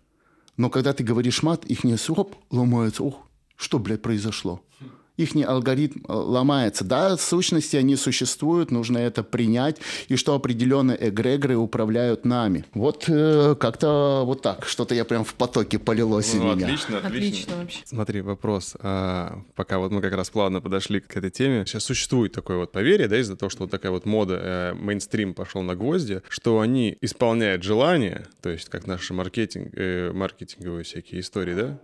D: Но когда ты говоришь мат, их не оп, ломается. Ох, что, блядь, произошло? Их алгоритм э, ломается. Да, сущности они существуют, нужно это принять, и что определенные эгрегоры управляют нами. Вот э, как-то вот так, что-то я прям в потоке полилось ну, из
C: меня. Отлично, отлично. Отлично вообще. Смотри, вопрос. А, пока вот мы как раз плавно подошли к этой теме. Сейчас существует такое вот поверье, да, из-за того, что вот такая вот мода, э, мейнстрим пошел на гвозди, что они исполняют желания, то есть как наши маркетинг, э, маркетинговые всякие истории, да,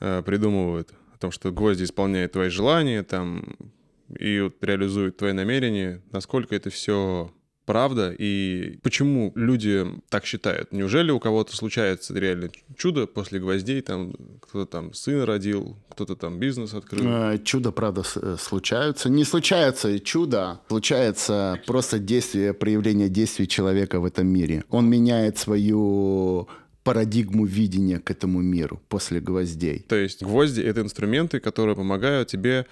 C: э, придумывают том, что гвозди исполняют твои желания, там, и вот реализуют твои намерения, насколько это все правда и почему люди так считают? Неужели у кого-то случается реально чудо после гвоздей, там кто-то там сына родил, кто-то там бизнес открыл?
D: Э, Чудо, правда, э, случаются. Не случается чудо, случается просто действие, проявление действий человека в этом мире. Он меняет свою парадигму видения к этому миру после гвоздей.
C: То есть гвозди — это инструменты, которые помогают тебе,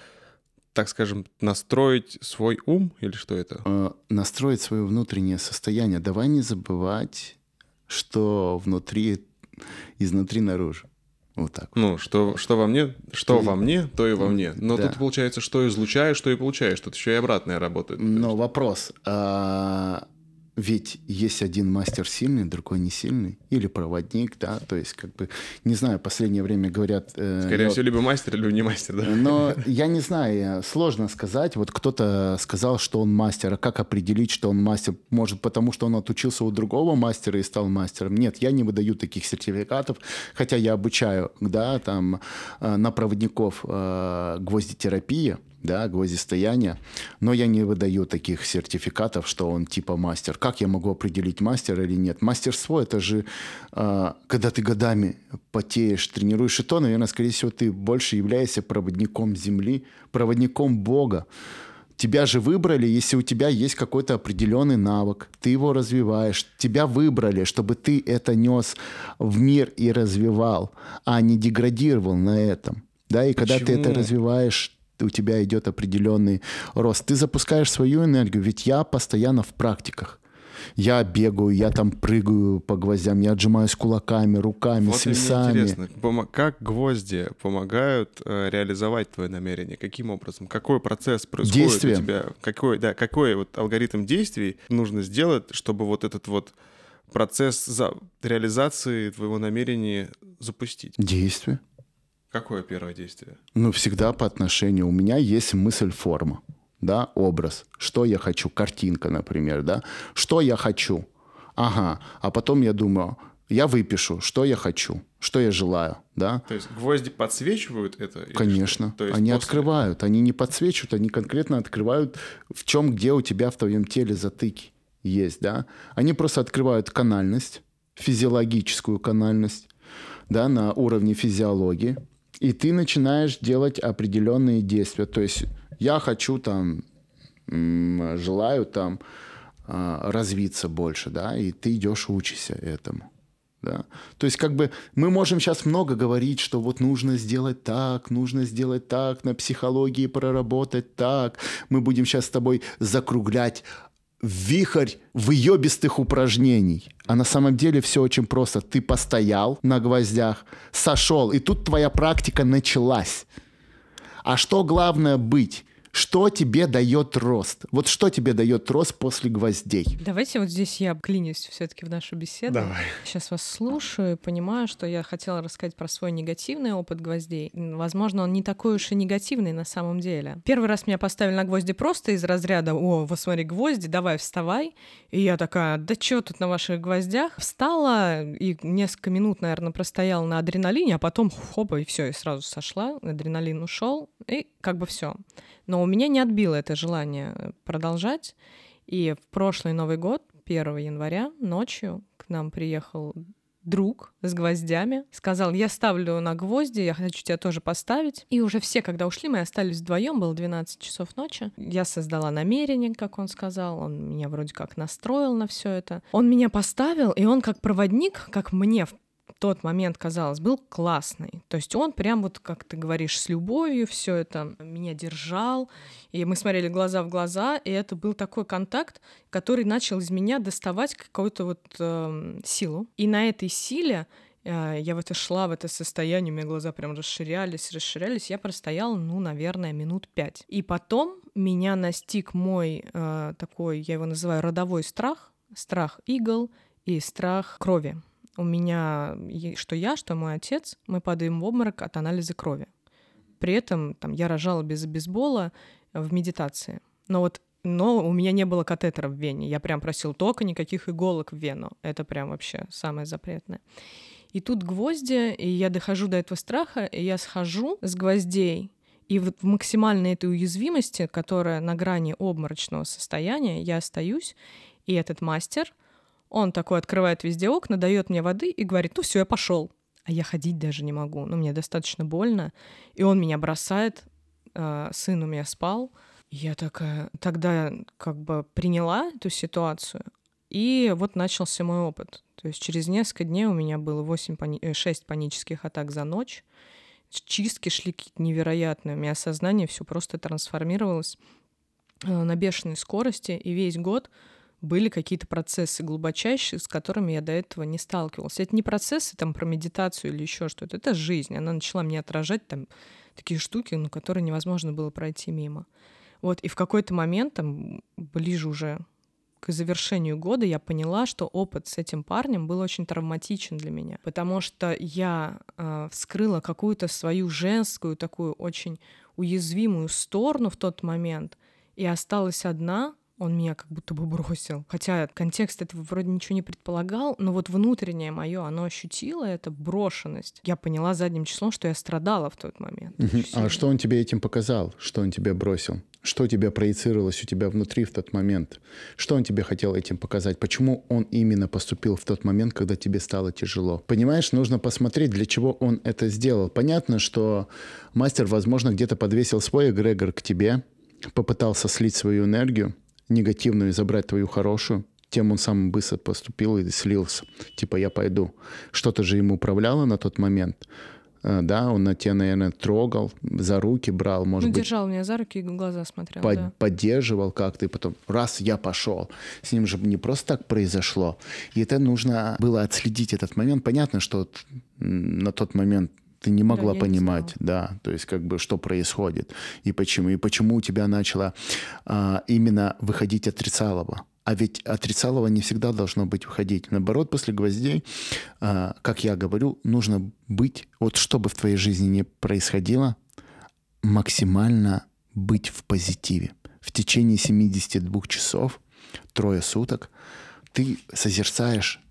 C: так скажем, настроить свой ум или что это?
D: Э, Настроить свое внутреннее состояние. Давай не забывать, что внутри, изнутри наружу. Вот так.
C: Ну, что, что во мне, что
D: Ты-
C: во мне, то и во мне. Но
D: Да.
C: тут получается, что излучаешь, что и получаешь. Тут еще и обратное работает.
D: Но вопрос, а, ведь есть один мастер сильный, другой не сильный, или проводник, да, то есть как бы, не знаю, последнее время говорят... э,
C: Скорее
D: я
C: всего, либо мастер, либо не мастер, да?
D: Но я не знаю, сложно сказать. Вот кто-то сказал, что он мастер. А как определить, что он мастер? Может, потому что он отучился у другого мастера и стал мастером? Нет, я не выдаю таких сертификатов, хотя я обучаю, да, там, э, на проводников э, гвоздитерапия, да, гвоздистояние, но я не выдаю таких сертификатов, что он типа мастер. Как я могу определить, мастер или нет? Мастерство — это же, э, когда ты годами потеешь, тренируешь, и то, наверное, скорее всего, ты больше являешься проводником Земли, проводником Бога. Тебя же выбрали, если у тебя есть какой-то определенный навык, ты его развиваешь, тебя выбрали, чтобы ты это нес в мир и развивал, а не деградировал на этом. Да, и когда ты это развиваешь, у тебя идет определенный рост. Ты запускаешь свою энергию, ведь я постоянно в практиках. Я бегаю, я там прыгаю по гвоздям, я отжимаюсь кулаками, руками,
C: Вот
D: с весами.
C: интересно, как гвозди помогают э, реализовать твое намерение? Каким образом? Какой процесс происходит
D: Действие.
C: у тебя? Какой, да, какой вот алгоритм действий нужно сделать, чтобы вот этот вот процесс за- реализации твоего намерения запустить?
D: Действие.
C: Какое первое действие?
D: Ну, всегда по отношению. У меня есть мысль-форма, да, образ. Что я хочу? Картинка, например, да. Что я хочу? Ага. А потом я думаю, я выпишу, что я хочу, что я желаю, да.
C: То есть гвозди подсвечивают это?
D: Конечно.
C: То есть
D: они
C: после-
D: открывают, они не подсвечивают, они конкретно открывают, в чем, где у тебя в твоем теле затыки есть, да. Они просто открывают канальность, физиологическую канальность, да, на уровне физиологии, и ты начинаешь делать определенные действия. То есть я хочу там, желаю там а, развиться больше, да, и ты идешь учишься этому. Да? То есть как бы мы можем сейчас много говорить, что вот нужно сделать так, нужно сделать так, на психологии проработать так. Мы будем сейчас с тобой закруглять вихрь выебистых упражнений. А на самом деле все очень просто. Ты постоял на гвоздях, сошел, и тут твоя практика началась. А что главное быть? Что тебе дает рост? Вот что тебе дает рост после гвоздей?
A: Давайте вот здесь я клинюсь все-таки в нашу беседу.
C: Давай.
A: Сейчас вас слушаю и понимаю, что я хотела рассказать про свой негативный опыт гвоздей. Возможно, он не такой уж и негативный на самом деле. Первый раз меня поставили на гвозди просто из разряда «О, вот смотри, гвозди, давай вставай». И я такая «Да что тут на ваших гвоздях?» Встала и несколько минут, наверное, простояла на адреналине, а потом хопа, и все, и сразу сошла, адреналин ушел, и как бы все. Но у меня не отбило это желание э, продолжать. И в прошлый Новый год, 1 января, ночью к нам приехал друг с гвоздями, сказал, я ставлю на гвозди, я хочу тебя тоже поставить. И уже все, когда ушли, мы остались вдвоем, было 12 часов ночи. Я создала намерение, как он сказал, он меня вроде как настроил на все это. Он меня поставил, и он как проводник, как мне тот момент казалось, был классный. То есть он прям вот, как ты говоришь, с любовью все это меня держал, и мы смотрели глаза в глаза, и это был такой контакт, который начал из меня доставать какую-то вот эм, силу. И на этой силе э, я в это шла, в это состояние, у меня глаза прям расширялись, расширялись. Я простояла, ну, наверное, минут пять. И потом меня настиг мой э, такой, я его называю родовой страх, страх игл и страх крови. У меня, что я, что мой отец, мы падаем в обморок от анализа крови. При этом там, я рожала без бейсбола в медитации. Но вот но у меня не было катетера в вене. Я прям просил только никаких иголок в вену. Это прям вообще самое запретное. И тут гвозди, и я дохожу до этого страха, и я схожу с гвоздей, и вот в максимальной этой уязвимости, которая на грани обморочного состояния, я остаюсь, И этот мастер, он такой открывает везде окна, дает мне воды и говорит, ну все, я пошел. А я ходить даже не могу, ну мне достаточно больно. И он меня бросает, э, сын у меня спал. Я такая тогда как бы приняла эту ситуацию, и вот начался мой опыт. То есть через несколько дней у меня было 8 пани... 6 панических атак за ночь. Чистки шли какие-то невероятные. У меня сознание все просто трансформировалось э, на бешеной скорости, и весь год были какие-то процессы глубочайшие, с которыми я до этого не сталкивался. Это не процессы там про медитацию или еще что-то, это жизнь. Она начала мне отражать там такие штуки, ну, которые невозможно было пройти мимо. Вот, и в какой-то момент, там, ближе уже к завершению года я поняла, что опыт с этим парнем был очень травматичен для меня, потому что я э, вскрыла какую-то свою женскую, такую очень уязвимую сторону в тот момент, и осталась одна, он меня как будто бы бросил. Хотя контекст этого вроде ничего не предполагал, но вот внутреннее мое, оно ощутило эту брошенность. Я поняла задним числом, что я страдала в тот момент.
D: А что он тебе этим показал? Что он тебя бросил? Что тебе проецировалось у тебя внутри в тот момент? Что он тебе хотел этим показать? Почему он именно поступил в тот момент, когда тебе стало тяжело? Понимаешь, нужно посмотреть, для чего он это сделал. Понятно, что мастер, возможно, где-то подвесил свой эгрегор к тебе, попытался слить свою энергию, негативную и забрать твою хорошую, тем он сам быстро поступил и слился. Типа, я пойду. Что-то же ему управляло на тот момент. Э, да, он на тебя, наверное, трогал, за руки брал, может
A: ну,
D: быть.
A: держал меня за руки и в глаза смотрел,
D: под-
A: да.
D: Поддерживал как-то, и потом раз я пошел. С ним же не просто так произошло. И это нужно было отследить этот момент. Понятно, что на тот момент ты не могла
A: не
D: понимать, да, то есть как бы что происходит и почему, и почему у тебя начало а, именно выходить отрицалово. А ведь отрицалово не всегда должно быть выходить. Наоборот, после гвоздей, а, как я говорю, нужно быть, вот что бы в твоей жизни ни происходило, максимально быть в позитиве. В течение 72 часов, трое суток, ты созерцаешь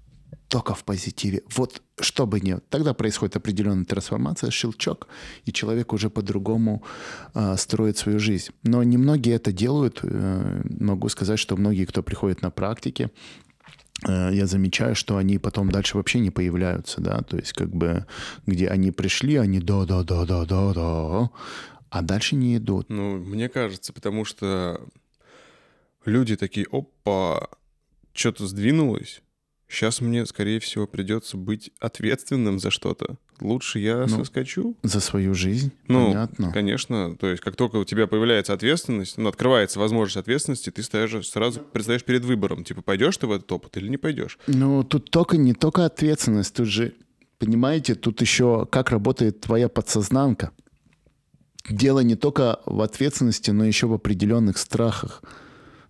D: только в позитиве. Вот что бы ни... Тогда происходит определенная трансформация, щелчок, и человек уже по-другому э, строит свою жизнь. Но немногие это делают. Э, могу сказать, что многие, кто приходит на практике, э, я замечаю, что они потом дальше вообще не появляются, да, то есть как бы где они пришли, они да-да-да-да-да-да, а дальше не идут.
C: Ну, мне кажется, потому что люди такие, опа, что-то сдвинулось, сейчас мне, скорее всего, придется быть ответственным за что-то. Лучше я
D: Ну,
C: соскочу.
D: За свою жизнь,
C: Ну,
D: понятно.
C: конечно. То есть, как только у тебя появляется ответственность, ну, открывается возможность ответственности, ты стоишь, сразу предстаешь перед выбором. Типа, пойдешь ты в этот опыт или не пойдешь?
D: Ну, тут только не только ответственность, тут же, понимаете, тут еще как работает твоя подсознанка. Дело не только в ответственности, но еще в определенных страхах.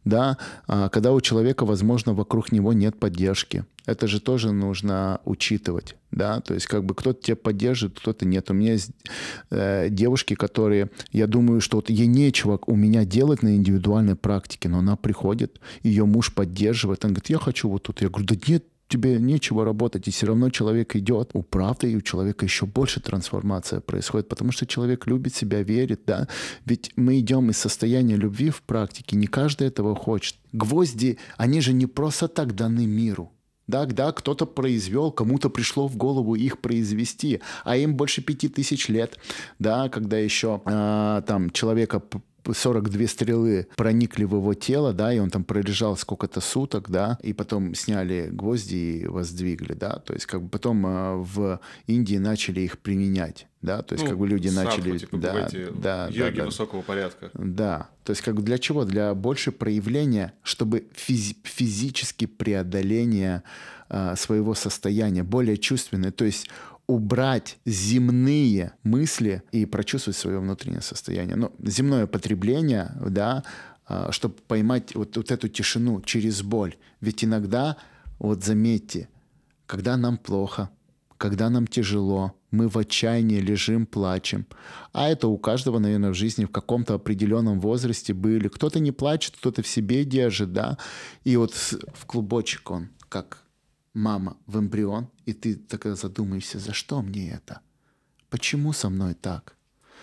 D: Да, А когда у человека, возможно, вокруг него нет поддержки. Это же тоже нужно учитывать, да, то есть как бы кто-то тебя поддержит, кто-то нет. У меня есть э, девушки, которые, я думаю, что вот ей нечего у меня делать на индивидуальной практике, но она приходит, ее муж поддерживает, он говорит, я хочу вот тут. Я говорю, да нет, тебе нечего работать, и все равно человек идет. У правды и у человека еще больше трансформация происходит, потому что человек любит себя, верит, да. Ведь мы идем из состояния любви в практике, не каждый этого хочет. Гвозди, они же не просто так даны миру. Да, да, кто-то произвел, кому-то пришло в голову их произвести, а им больше пяти тысяч лет, да, когда еще а, там человека 42 стрелы проникли в его тело, да, и он там пролежал сколько-то суток, да, и потом сняли гвозди и воздвигли, да, то есть как бы потом а, в Индии начали их применять, да, то есть
C: Ну,
D: как бы люди
C: садху,
D: начали,
C: типа,
D: да,
C: эти
D: да,
C: йоги
D: да.
C: высокого порядка.
D: Да, то есть как бы для чего? Для больше проявления, чтобы физи- физически преодоление а, своего состояния, более чувственное, то есть убрать земные мысли и прочувствовать свое внутреннее состояние. Ну, земное потребление, да, чтобы поймать вот, вот эту тишину через боль. Ведь иногда, вот заметьте, когда нам плохо, когда нам тяжело, мы в отчаянии лежим, плачем. А это у каждого, наверное, в жизни в каком-то определенном возрасте были. Кто-то не плачет, кто-то в себе держит, да. И вот в клубочек он, как мама в эмбрион, и ты такая задумаешься, за что мне это? Почему со мной так?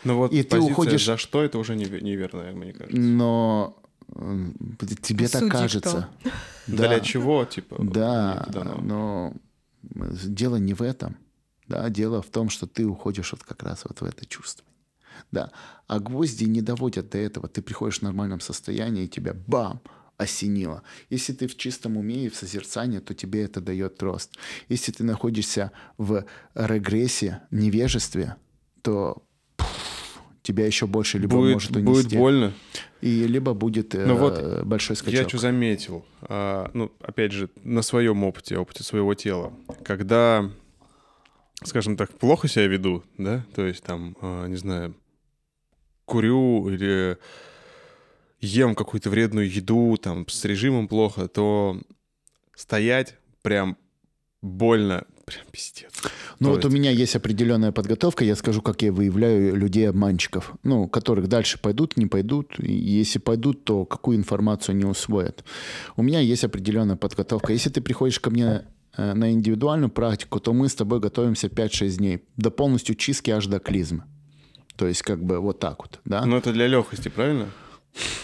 C: Ну вот
D: И ты уходишь-
C: «за что» — это уже неве- неверно, мне кажется.
D: Но э, тебе так
A: Судьи
D: кажется.
C: Для чего, типа?
D: Да, но дело не в этом. Да, дело в том, что ты уходишь вот как раз вот в это чувство. Да. А гвозди не доводят до этого. Ты приходишь в нормальном состоянии, и тебя бам, осенило. Если ты в чистом уме и в созерцании, то тебе это дает рост. Если ты находишься в регрессе, невежестве, то тебя еще больше либо
C: будет,
D: может унести.
C: будет больно.
D: И либо будет э,
C: Ну вот,
D: большой скачок.
C: Я что заметил, а, ну, опять же, на своем опыте, опыте своего тела, когда, скажем так, плохо себя веду, да, то есть там, а, не знаю, курю или ем какую-то вредную еду, там, с режимом плохо, то стоять прям больно, прям пиздец.
D: Ну вот у
C: есть-
D: меня есть определенная подготовка, я скажу, как я выявляю людей-обманщиков, ну, которых дальше пойдут, не пойдут, и если пойдут, то какую информацию они усвоят. У меня есть определенная подготовка. Если ты приходишь ко мне э, на индивидуальную практику, то мы с тобой готовимся 5-6 дней до полностью чистки аж до клизмы. То есть как бы вот так вот, да?
C: Ну, это для легкости, правильно?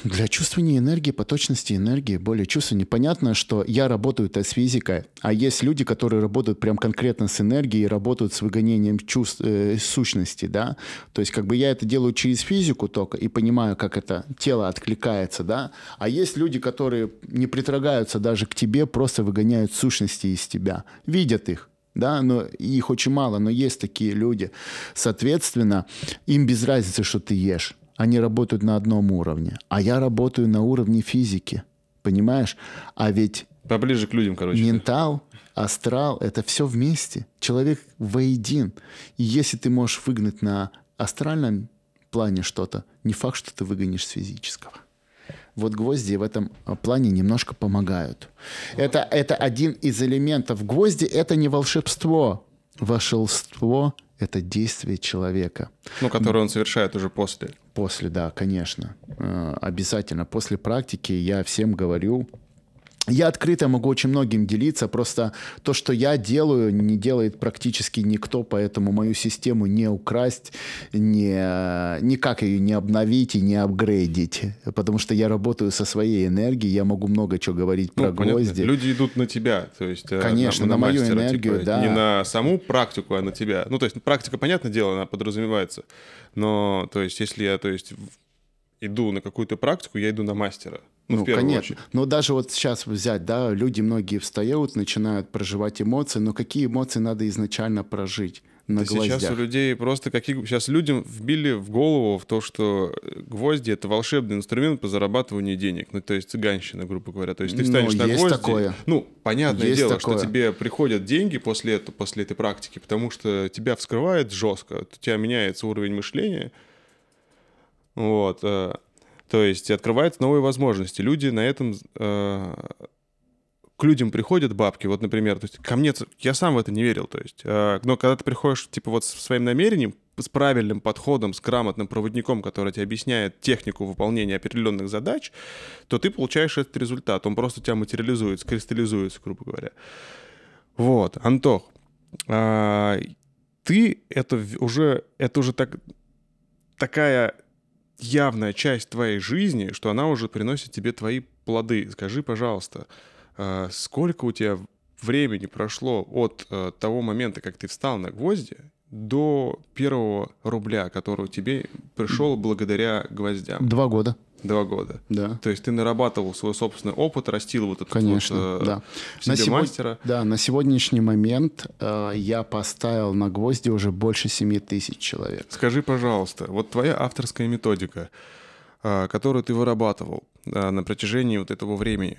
D: Для чувствования энергии, поточности энергии, более чувствования. Понятно, что я работаю-то с физикой, а есть люди, которые работают прям конкретно с энергией, работают с выгонением чувств, э, сущности, да. То есть как бы я это делаю через физику только и понимаю, как это тело откликается, да. А есть люди, которые не притрагаются даже к тебе, просто выгоняют сущности из тебя, видят их да, но их очень мало, но есть такие люди. Соответственно, им без разницы, что ты ешь. Они работают на одном уровне, а я работаю на уровне физики, понимаешь? А ведь
C: Поближе к людям, короче.
D: ментал, астрал — это все вместе. Человек воедин. И если ты можешь выгнать на астральном плане что-то, не факт, что ты выгонишь с физического. Вот гвозди в этом а, плане немножко помогают. Это, это один из элементов. Гвозди — это не волшебство. Волшебство — это действие человека.
C: Ну, которые он совершает уже после.
D: После, да, конечно. Э, Обязательно. После практики я всем говорю. Я открыто могу очень многим делиться, просто то, что я делаю, не делает практически никто, поэтому мою систему не украсть, не, никак ее не обновить и не апгрейдить, потому что я работаю со своей энергией, я могу много чего говорить про
C: Ну, понятно.
D: гвозди.
C: Люди идут на тебя, то есть э,
D: Конечно, на мою
C: мастера,
D: энергию,
C: типа,
D: да.
C: Не на саму практику, а на тебя. Ну, то есть практика, понятное дело, она подразумевается. Но, то есть, если я, то есть, иду на какую-то практику, я иду на мастера. Ну, в первую
D: конечно.
C: очередь.
D: Но даже вот сейчас взять, да, люди многие встают, начинают проживать эмоции, но какие эмоции надо изначально прожить на
C: Да сейчас у людей просто какие... Сейчас людям вбили в голову в то, что э, гвозди — это волшебный инструмент по зарабатыванию денег. Ну, то есть цыганщина, грубо говоря. То есть ты
D: Ну,
C: встанешь на
D: есть
C: гвозди...
D: такое.
C: Ну, понятное
D: Есть
C: дело,
D: такое.
C: что тебе приходят деньги после, этого, после этой практики, потому что тебя вскрывает жестко, у тебя меняется уровень мышления. Вот. э, То есть открываются новые возможности. Люди на этом... э, К людям приходят бабки, вот, например, то есть ко мне, я сам в это не верил, то есть, э, но когда ты приходишь, типа, вот со своим намерением, с правильным подходом, с грамотным проводником, который тебе объясняет технику выполнения определенных задач, то ты получаешь этот результат. Он просто тебя материализуется, кристаллизуется, грубо говоря. Вот, Антох, а, ты это уже, это уже так, такая явная часть твоей жизни, что она уже приносит тебе твои плоды. Скажи, пожалуйста, а, сколько у тебя времени прошло от э, того момента, как ты встал на гвозди, до первого рубля, который тебе пришел благодаря гвоздям?
D: Два года,
C: Два года.
D: да.
C: То есть ты нарабатывал свой собственный опыт, растил вот этот
D: Конечно,
C: вот, э,
D: да.
C: себе
D: сегодня-
C: мастера.
D: Да, на сегодняшний момент э, я поставил на гвозди уже больше 7 тысяч человек.
C: Скажи, пожалуйста, вот твоя авторская методика, а, которую ты вырабатывал а, на протяжении вот этого времени,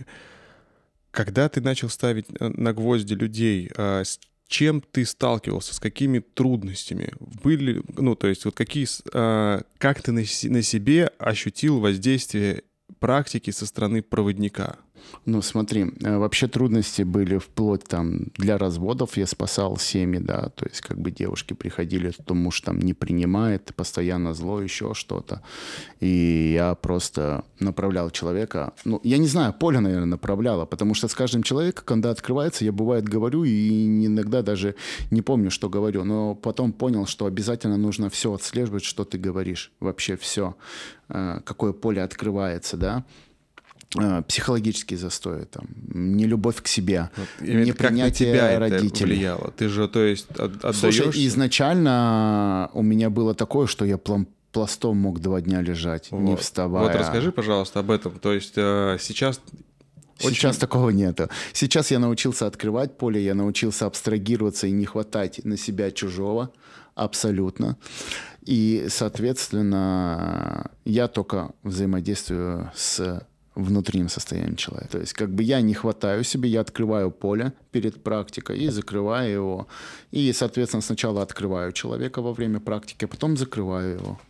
C: когда ты начал ставить э, на гвозди людей, с чем ты сталкивался, с какими трудностями были, ну, то есть вот какие, а, как ты на на себе ощутил воздействие практики со стороны проводника?
D: Ну, смотри, э, вообще трудности были вплоть там для разводов. Я спасал семьи, да, то есть как бы девушки приходили, то муж там не принимает, постоянно зло, еще что-то. И я просто направлял человека. Ну, я не знаю, Поля, наверное, направляла, потому что с каждым человеком, когда открывается, я бывает говорю и иногда даже не помню, что говорю, но потом понял, что обязательно нужно все отслеживать, что ты говоришь, вообще все, какое поле открывается, да. Э, психологические застои, там, нелюбовь к себе,
C: Вот на
D: непринятие
C: тебя
D: родителей.
C: влияло? Ты же, то есть, от- отдаешься?
D: Слушай, изначально у меня было такое, что я плам- пластом мог два дня лежать, не
C: Вот.
D: вставая.
C: Вот расскажи, пожалуйста, об этом. То есть э, сейчас
D: Сейчас
C: очень-
D: такого нету. Сейчас я научился открывать поле, я научился абстрагироваться и не хватать на себя чужого абсолютно. И, соответственно, я только взаимодействую с внутренним состоянием человека. То есть как бы я не хватаю себе, я открываю поле перед практикой и закрываю его. И, соответственно, сначала открываю человека во время практики, а потом закрываю его.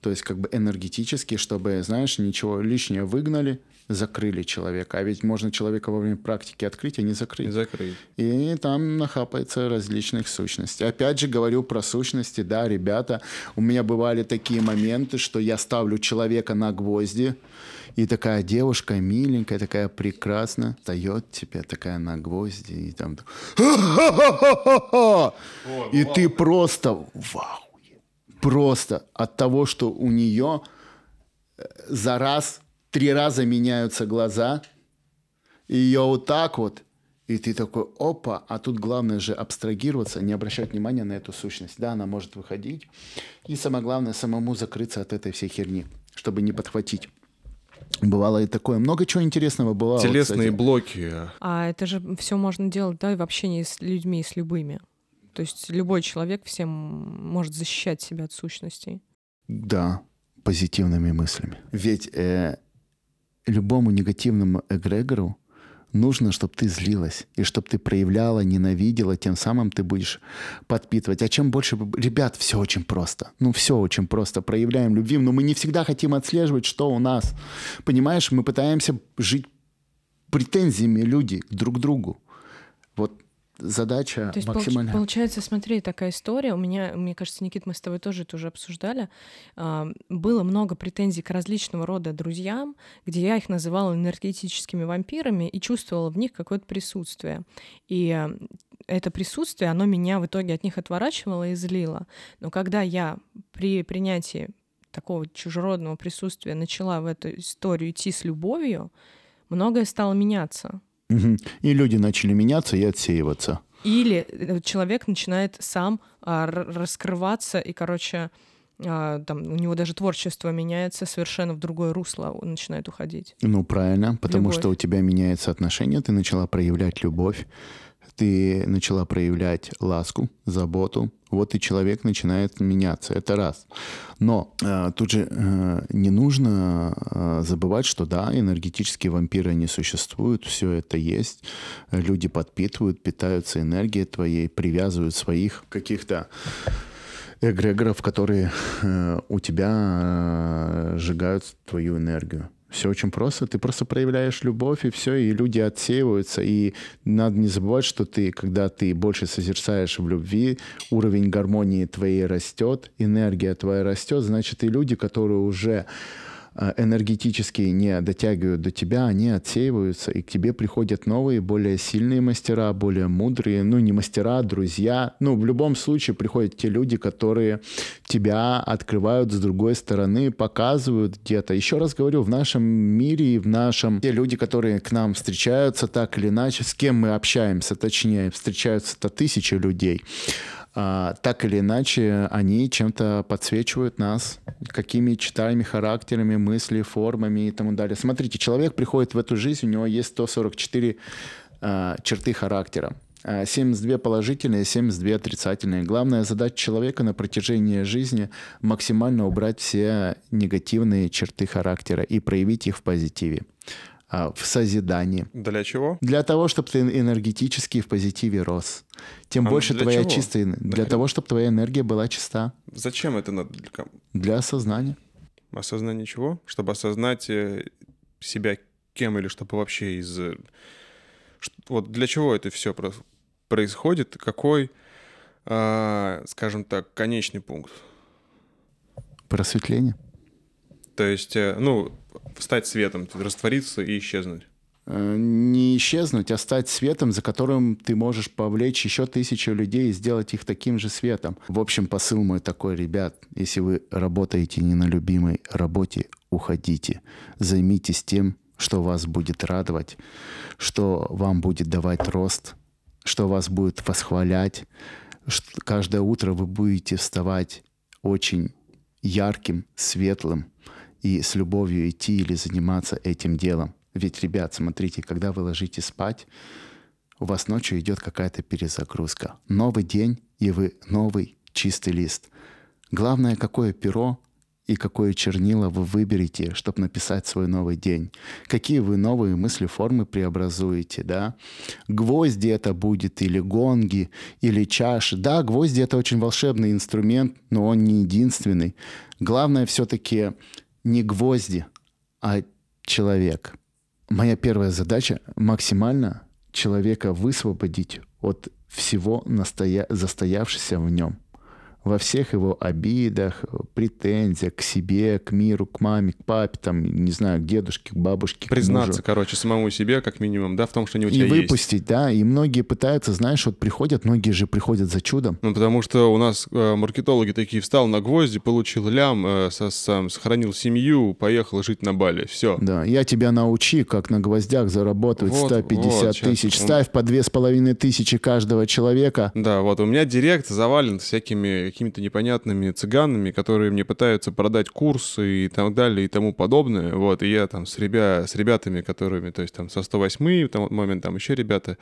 D: То есть как бы энергетически, чтобы, знаешь, ничего лишнего выгнали, закрыли человека. А ведь можно человека во время практики открыть, а не закрыть.
C: не закрыть.
D: И там нахапается различных сущностей. Опять же говорю про сущности, да, ребята, у меня бывали такие моменты, что я ставлю человека на гвозди, и такая девушка миленькая, такая прекрасная, встает тебе такая на гвозди, и там... И ты просто вау, просто от того, что у нее э, за раз, три раза меняются глаза, и ее вот так вот, и ты такой, опа, а тут главное же абстрагироваться, не обращать внимания на эту сущность. Да, она может выходить. И самое главное, самому закрыться от этой всей херни, чтобы не подхватить. Бывало и такое. Много чего интересного бывало.
C: Телесные
D: кстати.
C: блоки.
A: А это же все можно делать, да, и в общении с людьми, и с любыми. То есть любой человек всем может защищать себя от сущностей.
D: Да, позитивными мыслями. Ведь э, любому негативному эгрегору нужно, чтобы ты злилась, и чтобы ты проявляла, ненавидела, тем самым ты будешь подпитывать. А чем больше... Ребят, все очень просто. Ну, все очень просто. Проявляем любви, но мы не всегда хотим отслеживать, что у нас. Понимаешь, мы пытаемся жить претензиями люди друг к другу. Вот задача
A: То есть, получ-
D: максимально...
A: получается, смотри, такая история. У меня, мне кажется, Никит, мы с тобой тоже это уже обсуждали. А, Было много претензий к различного рода друзьям, где я их называла энергетическими вампирами и чувствовала в них какое-то присутствие. И это присутствие, оно меня в итоге от них отворачивало и злило. Но когда я при принятии такого чужеродного присутствия начала в эту историю идти с любовью, многое стало меняться.
D: Мгм. И люди начали меняться и отсеиваться.
A: Или э, человек начинает сам а, раскрываться, и, короче, а, там у него даже творчество меняется совершенно в другое русло, он начинает уходить.
D: Ну, правильно, потому
A: Любовь.
D: что у тебя меняется отношение, ты начала проявлять любовь, ты начала проявлять ласку, заботу. Вот и человек начинает меняться. Это раз. Но э, тут же э, не нужно э, забывать, что да, энергетические вампиры не существуют, все это есть. Люди подпитывают, питаются энергией твоей, привязывают своих каких-то эгрегоров, которые э, у тебя э, сжигают твою энергию. Все очень просто. Ты просто проявляешь любовь, и все, и люди отсеиваются. И надо не забывать, что ты, когда ты больше созерцаешь в любви, уровень гармонии твоей растет, энергия твоя растет, значит, и люди, которые уже э, энергетически не дотягивают до тебя, они отсеиваются, и к тебе приходят новые, более сильные мастера, более мудрые, ну не мастера, а друзья. Ну, в любом случае приходят те люди, которые тебя открывают с другой стороны, показывают где-то. Еще раз говорю, в нашем мире и в нашем... Те люди, которые к нам встречаются так или иначе, с кем мы общаемся, точнее, встречаются-то тысячи людей, а, так или иначе, они чем-то подсвечивают нас, какими читами, характерами, мысли, формами и тому далее. Смотрите, человек приходит в эту жизнь, у него есть 144 а, черты характера. А, 72 положительные, 72 отрицательные. Главная задача человека на протяжении жизни максимально убрать все негативные черты характера и проявить их в позитиве, а, в созидании.
C: Для чего?
D: Для того, чтобы ты энергетически в позитиве рос. Тем
C: А
D: больше твоя
C: чего?
D: чистая... Для
C: Нахрен?
D: того, чтобы твоя энергия была чиста.
C: Зачем это надо? Для
D: Для осознания.
C: Осознание чего? Чтобы осознать э, себя кем или чтобы вообще из... э, Вот для чего это все происходит? Какой, а, скажем так, конечный пункт?
D: Просветление.
C: То есть, э, ну, стать светом, раствориться и исчезнуть.
D: Э, Не исчезнуть, а стать светом, за которым ты можешь повлечь еще тысячу людей и сделать их таким же светом. В общем, посыл мой такой, ребят, если вы работаете не на любимой работе, уходите. Займитесь тем, что вас будет радовать, что вам будет давать рост, что вас будет восхвалять. Что каждое утро вы будете вставать очень ярким, светлым и с любовью идти или заниматься этим делом. Ведь, ребят, смотрите, когда вы ложитесь спать, у вас ночью идет какая-то перезагрузка. Новый день, и вы новый чистый лист. Главное, какое перо и какое чернила вы выберете, чтобы написать свой новый день. Какие вы новые мысли, формы преобразуете, да? Гвозди это будет или гонги, или чаши. Да, гвозди это очень волшебный инструмент, но он не единственный. Главное все-таки не гвозди, а человек. Моя первая задача максимально человека высвободить от всего настоя... застоявшегося в нем во всех его обидах, претензиях к себе, к миру, к маме, к папе, там, не знаю, к дедушке, к бабушке,
C: Признаться,
D: к мужу.
C: короче, самому себе, как минимум, да, в том, что не у
D: И
C: тебя есть.
D: выпустить, да. И многие пытаются, знаешь, вот приходят, многие же приходят за чудом.
C: Ну, потому что у нас э, маркетологи такие, встал на гвозди, получил лям, э, со- сам сохранил семью, поехал жить на Бали. Все.
D: Да, я тебя научи, как на гвоздях зарабатывать
C: Вот,
D: 150
C: вот,
D: тысяч.
C: он-
D: Ставь по две с половиной тысячи каждого человека.
C: Да, вот у меня директ завален всякими какими-то непонятными цыганами, которые мне пытаются продать курсы и так далее и тому подобное. Вот, и я там с, ребя, с ребятами, которыми, то есть там со 108 в тот момент там еще ребята,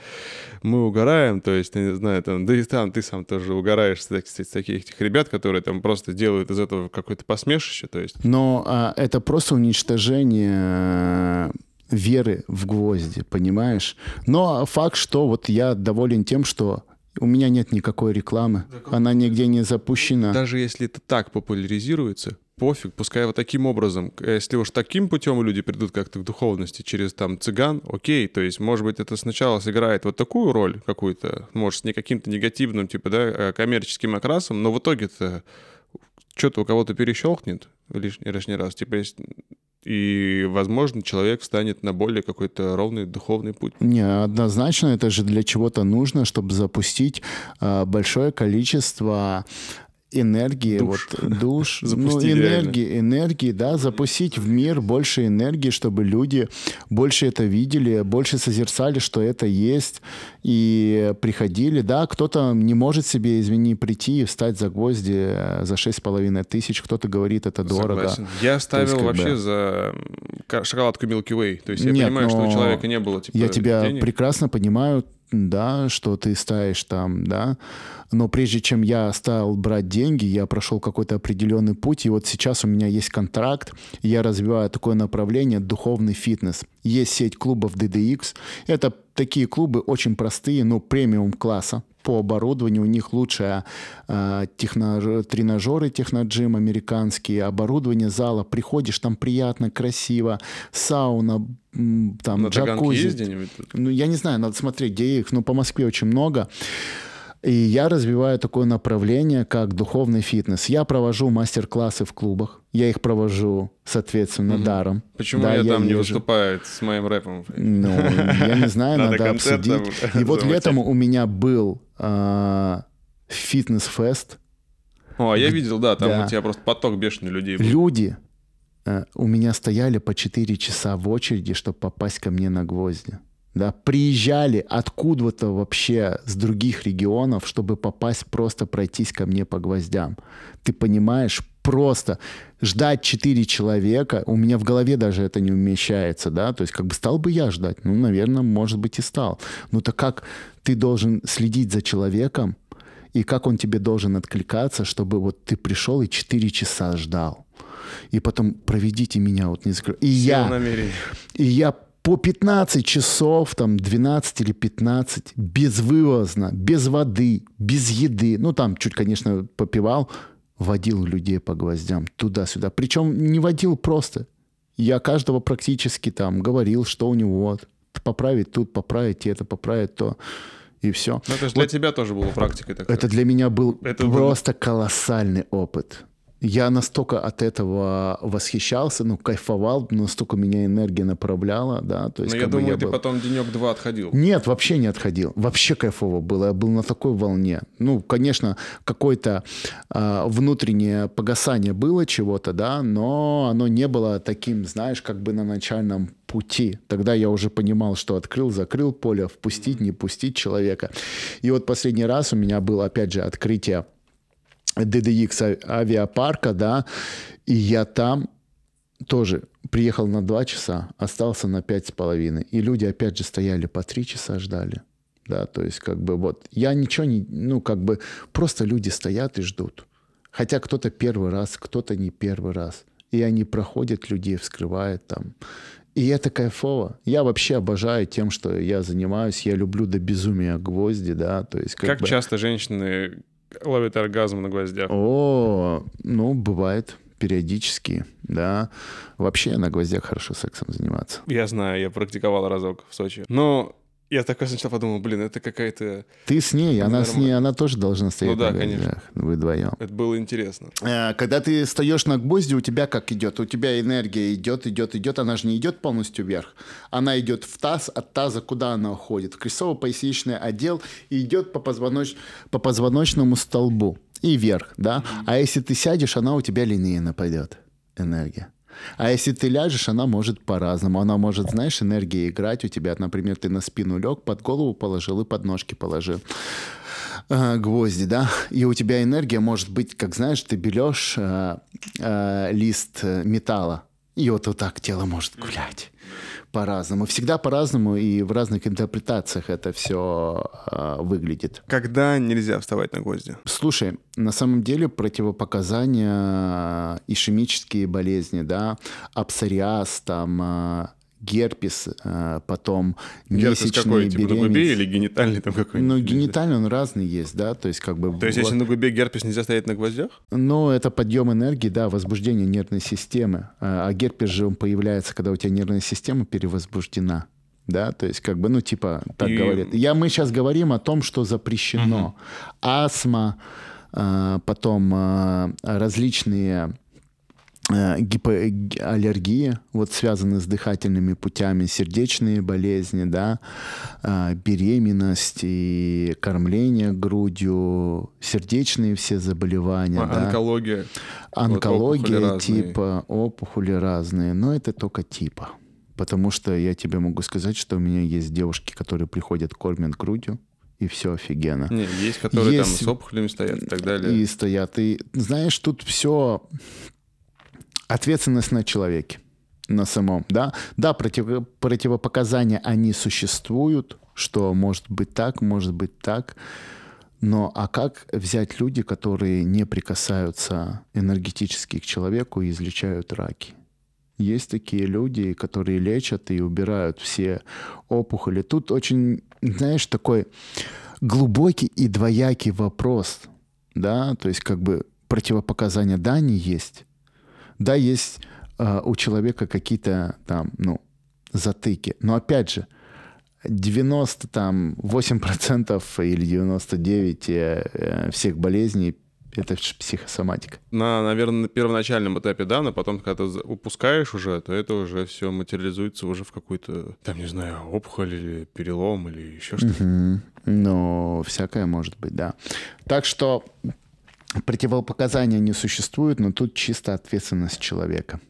C: мы угораем, то есть, не знаю, там, да и там ты сам тоже угораешь с, таки- с таких этих ребят, которые там просто делают из этого какое-то посмешище, то есть
D: Но а, это просто уничтожение э, веры в гвозди, понимаешь? Но факт, что вот я доволен тем, что у меня нет никакой рекламы, она нигде не запущена.
C: Даже если это так популяризируется, пофиг, пускай вот таким образом. Если уж таким путем люди придут как-то к духовности через там цыган, окей, то есть, может быть, это сначала сыграет вот такую роль какую-то, может, с не каким-то негативным, типа, да, э, коммерческим окрасом, но в итоге-то что-то у кого-то перещелкнет лишний, лишний раз, типа, есть- и, возможно, человек встанет на более какой-то ровный духовный путь.
D: Не, однозначно это же для чего-то нужно, чтобы запустить а, большое количество энергии,
C: Душ.
D: вот душ, ну,
C: Запустить реально.
D: энергии, энергии, да, запустить в мир больше энергии, чтобы люди больше это видели, больше созерцали, что это есть, и приходили, да, кто-то не может себе, извини, прийти и встать за гвозди э, за шесть половиной тысяч, кто-то говорит, это дорого.
C: Согласен. Я ставил
D: как
C: вообще
D: бы-
C: за шоколадку Milky Way. То есть я
D: Нет,
C: понимаю, что у человека не было типа
D: Я тебя
C: денег.
D: прекрасно понимаю, да, что ты ставишь там, да. Но прежде чем я стал брать деньги, я прошел какой-то определенный путь, и вот сейчас у меня есть контракт, и я развиваю такое направление духовный фитнес. Есть сеть клубов DDX. Это такие клубы очень простые, но премиум класса по оборудованию. У них лучшие э, техно- тренажеры, техноджим американские, оборудование зала. Приходишь, там приятно, красиво, сауна, там
C: На
D: джакузи. Ну, я не знаю, надо смотреть, где их. Ну, по Москве очень много. И я развиваю такое направление, как духовный фитнес. Я провожу мастер-классы в клубах. Я их провожу, соответственно, даром.
C: Почему
D: Да,
C: я там не
D: езжу.
C: выступает с моим рэпом?
D: Ну, я не знаю,
C: Надо
D: обсудить. И вот летом у меня был а, фитнес-фест.
C: О, а я видел, да, там у тебя просто поток бешеный людей.
D: Люди э, у меня стояли по 4 часа в очереди, чтобы попасть ко мне на гвозди. Да, приезжали откуда-то вообще с других регионов, чтобы попасть просто пройтись ко мне по гвоздям. Ты понимаешь, просто ждать 4 человека, у меня в голове даже это не умещается, да, то есть как бы стал бы я ждать, ну, наверное, может быть и стал. Ну, так как ты должен следить за человеком, и как он тебе должен откликаться, чтобы вот ты пришел и 4 часа ждал. И потом проведите меня вот не закры- И
C: Сил
D: я,
C: намерений.
D: и я по 15 часов, там 12 или 15, безвывозно, без воды, без еды, ну там чуть, конечно, попивал, водил людей по гвоздям туда-сюда. Причем не водил просто. Я каждого практически там говорил, что у него вот, поправить тут, поправить это, поправить то, и все.
C: Ну, это же для тебя тоже была практика такая.
D: Это для меня был
C: Это было-
D: просто колоссальный опыт. Я настолько от этого восхищался, ну, кайфовал, настолько меня энергия направляла, да. То есть,
C: Но я
D: как бы
C: думаю, ты
D: был-
C: потом денек-два отходил.
D: Нет, вообще не отходил. Вообще кайфово было. Я был на такой волне. Ну, конечно, какое-то а, внутреннее погасание было чего-то, да, но оно не было таким, знаешь, как бы на начальном пути. Тогда я уже понимал, что открыл, закрыл поле, впустить, не пустить человека. И вот последний раз у меня было, опять же, открытие DDX а- авиапарка, да, и я там тоже приехал на два часа, остался на пять с половиной. И люди опять же стояли по три часа ждали. Да, то есть как бы вот я ничего не, ну как бы просто люди стоят и ждут. Хотя кто-то первый раз, кто-то не первый раз. И они проходят, людей вскрывают там. И это кайфово. Я вообще обожаю тем, что я занимаюсь. Я люблю до безумия гвозди, да. То есть как,
C: Как
D: бы...
C: часто женщины ловят оргазм на гвоздях?
D: О, ну, бывает периодически, да. Вообще на гвоздях хорошо сексом заниматься.
C: Я знаю, я практиковал разок в Сочи. Но я такой сначала подумал, блин, это какая-то...
D: Ты с ней, она с ней, она тоже должна стоять
C: Ну да,
D: на
C: конечно.
D: гвоздях. Вы вдвоем.
C: Это было интересно.
D: Э, Когда ты встаешь на гвозди, у тебя как идет? У тебя энергия идет, идет, идет. Она же не идет полностью вверх. Она идет в таз, от таза куда она уходит? В крестово-поясничный отдел и идет по, позвоноч... по позвоночному столбу и вверх, да? А если ты сядешь, она у тебя линейно пойдет, энергия. А если ты ляжешь, она может по-разному. Она может, знаешь, энергия играть у тебя. Например, ты на спину лег, под голову положил и под ножки положил э, гвозди, да, и у тебя энергия может быть, как знаешь, ты берешь э, э, лист металла, и вот, вот так тело может гулять по-разному. Всегда по-разному, и в разных интерпретациях это все выглядит.
C: Когда нельзя вставать на гвозди?
D: Слушай, на самом деле противопоказания ишемические болезни, да, абсориаз, там, э, герпес, э, потом
C: Герпес
D: месячные
C: какой? Типа на губе или генитальный там какой-нибудь?
D: Ну, генитальный он разный есть, да, то есть как бы...
C: То есть,
D: вот-
C: если на губе герпес нельзя стоять на гвоздях?
D: Ну, это подъем энергии, да, возбуждение нервной системы. А а герпес же он появляется, когда у тебя нервная система перевозбуждена. Да, то есть, как бы, ну, типа, так
C: И-
D: говорят. Я, мы сейчас говорим о том, что запрещено. Астма, а, потом а, различные а, гипо- г- аллергии, вот связанные с дыхательными путями, сердечные болезни, да, а, беременность и кормление грудью, сердечные все заболевания,
C: А,
D: да.
C: Онкология.
D: Онкология,
C: опухоли разные.
D: типа, опухоли разные, но это только типа. Потому что я тебе могу сказать, что у меня есть девушки, которые приходят, кормят грудью, и все офигенно.
C: Не, есть, которые
D: Есть-
C: там с опухолями стоят и так далее.
D: И стоят. И знаешь, тут все ответственность на человеке, на самом, да. Да, против- противопоказания, они существуют, что может быть так, может быть так. Но а как взять люди, которые не прикасаются энергетически к человеку и излечают раки? Есть такие люди, которые лечат и убирают все опухоли. Тут очень, знаешь, такой глубокий и двоякий вопрос, да, то есть как бы противопоказания, да, они есть, да, есть э, у человека какие-то там, ну, затыки, но опять же, 90 там 8% или 99 э, э, всех болезней это психосоматика.
C: На, наверное, на первоначальном этапе, да, но потом, когда ты упускаешь уже, то это уже все материализуется уже в какой-то, там, не знаю, опухоль или перелом или еще что-то.
D: Ну, всякое может быть, да. Так что противопоказания не существует, но тут чисто ответственность человека.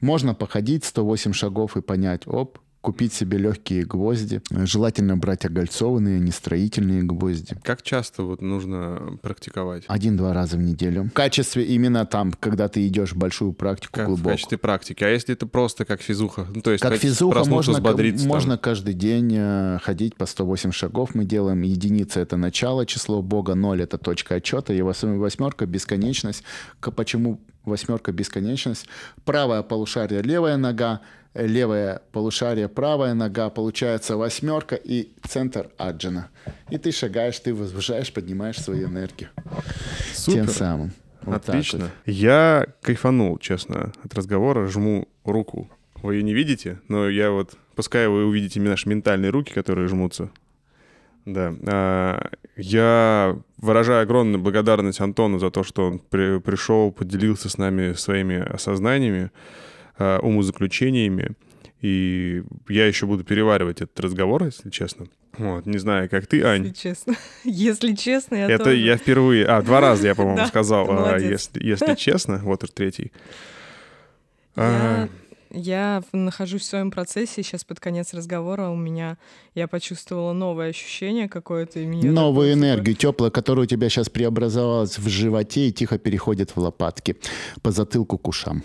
D: Можно походить 108 шагов и понять, оп, купить себе легкие гвозди. Желательно брать огольцованные, не строительные гвозди.
C: Как часто вот нужно практиковать?
D: Один-два раза в неделю. В качестве именно там, когда ты идешь в большую практику
C: Как в
D: глубокую.
C: качестве практики. А если это просто как физуха? Ну, то есть
D: Как физуха можно,
C: взбодриться там.
D: можно каждый день э, ходить по 108 шагов. Мы делаем единица — это начало, число Бога, ноль — это точка отчета, и вос- восьмерка — бесконечность. К- Почему восьмерка — бесконечность? Правое полушарие — левая нога, левое полушарие — правая нога, получается восьмерка и центр аджана. И ты шагаешь, ты возвышаешь, поднимаешь свою энергию.
C: Супер.
D: Тем самым. Вот
C: Отлично.
D: вот.
C: Я кайфанул, честно, от разговора. Жму руку. Вы ее не видите, но я вот... Пускай вы увидите наши ментальные руки, которые жмутся. Да. А, Я выражаю огромную благодарность Антону за то, что он при- пришел, поделился с нами своими осознаниями, а, умозаключениями. И я еще буду переваривать этот разговор, если честно. Вот, не знаю, как ты,
A: Если
C: Ань.
A: честно. Если честно, я
C: Это
A: тоже.
C: я впервые... А, два раза я, по-моему, сказал. а. Если, если честно, вот уж третий.
A: Я, я нахожусь в своем процессе, сейчас под конец разговора у меня, я почувствовала новое ощущение какое-то. и меня
D: Новую
A: такое, типа,
D: энергию, теплая, которая у тебя сейчас преобразовалась в животе и тихо переходит в лопатки, по затылку к ушам.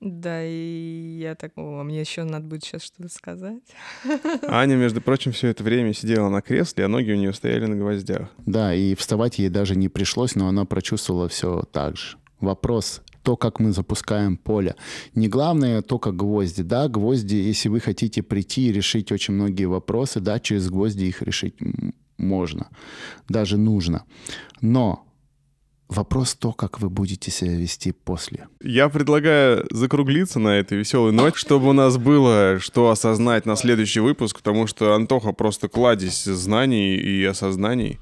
A: Да, и я так, о, мне еще надо будет сейчас что-то сказать.
C: Аня, между прочим, все это время сидела на кресле, а ноги у нее стояли на гвоздях.
D: Да, и вставать ей даже не пришлось, но она прочувствовала все так же. Вопрос то, как мы запускаем поле. Не главное то, как гвозди. Да, гвозди, если вы хотите прийти и решить очень многие вопросы, да, через гвозди их решить можно, даже нужно. Но вопрос то, как вы будете себя вести после.
C: Я предлагаю закруглиться на этой веселой ноте, чтобы у нас было что осознать на следующий выпуск, потому что Антоха просто кладезь знаний и осознаний,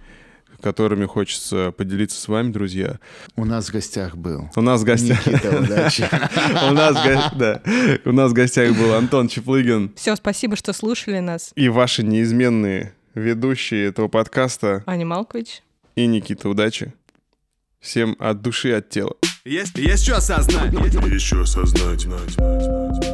C: которыми хочется поделиться с вами, друзья.
D: У нас в гостях был
C: У нас в гостях...
D: Никита Удачи.
C: У нас, да. У нас в гостях был Антон Чеплыгин
A: Все, спасибо, что слушали нас.
C: и ваши неизменные ведущие этого подкаста
A: Аня Малкович.
C: и Никита Удачи. Всем от души, от тела.
B: Есть, есть что осознать. Есть что осознать.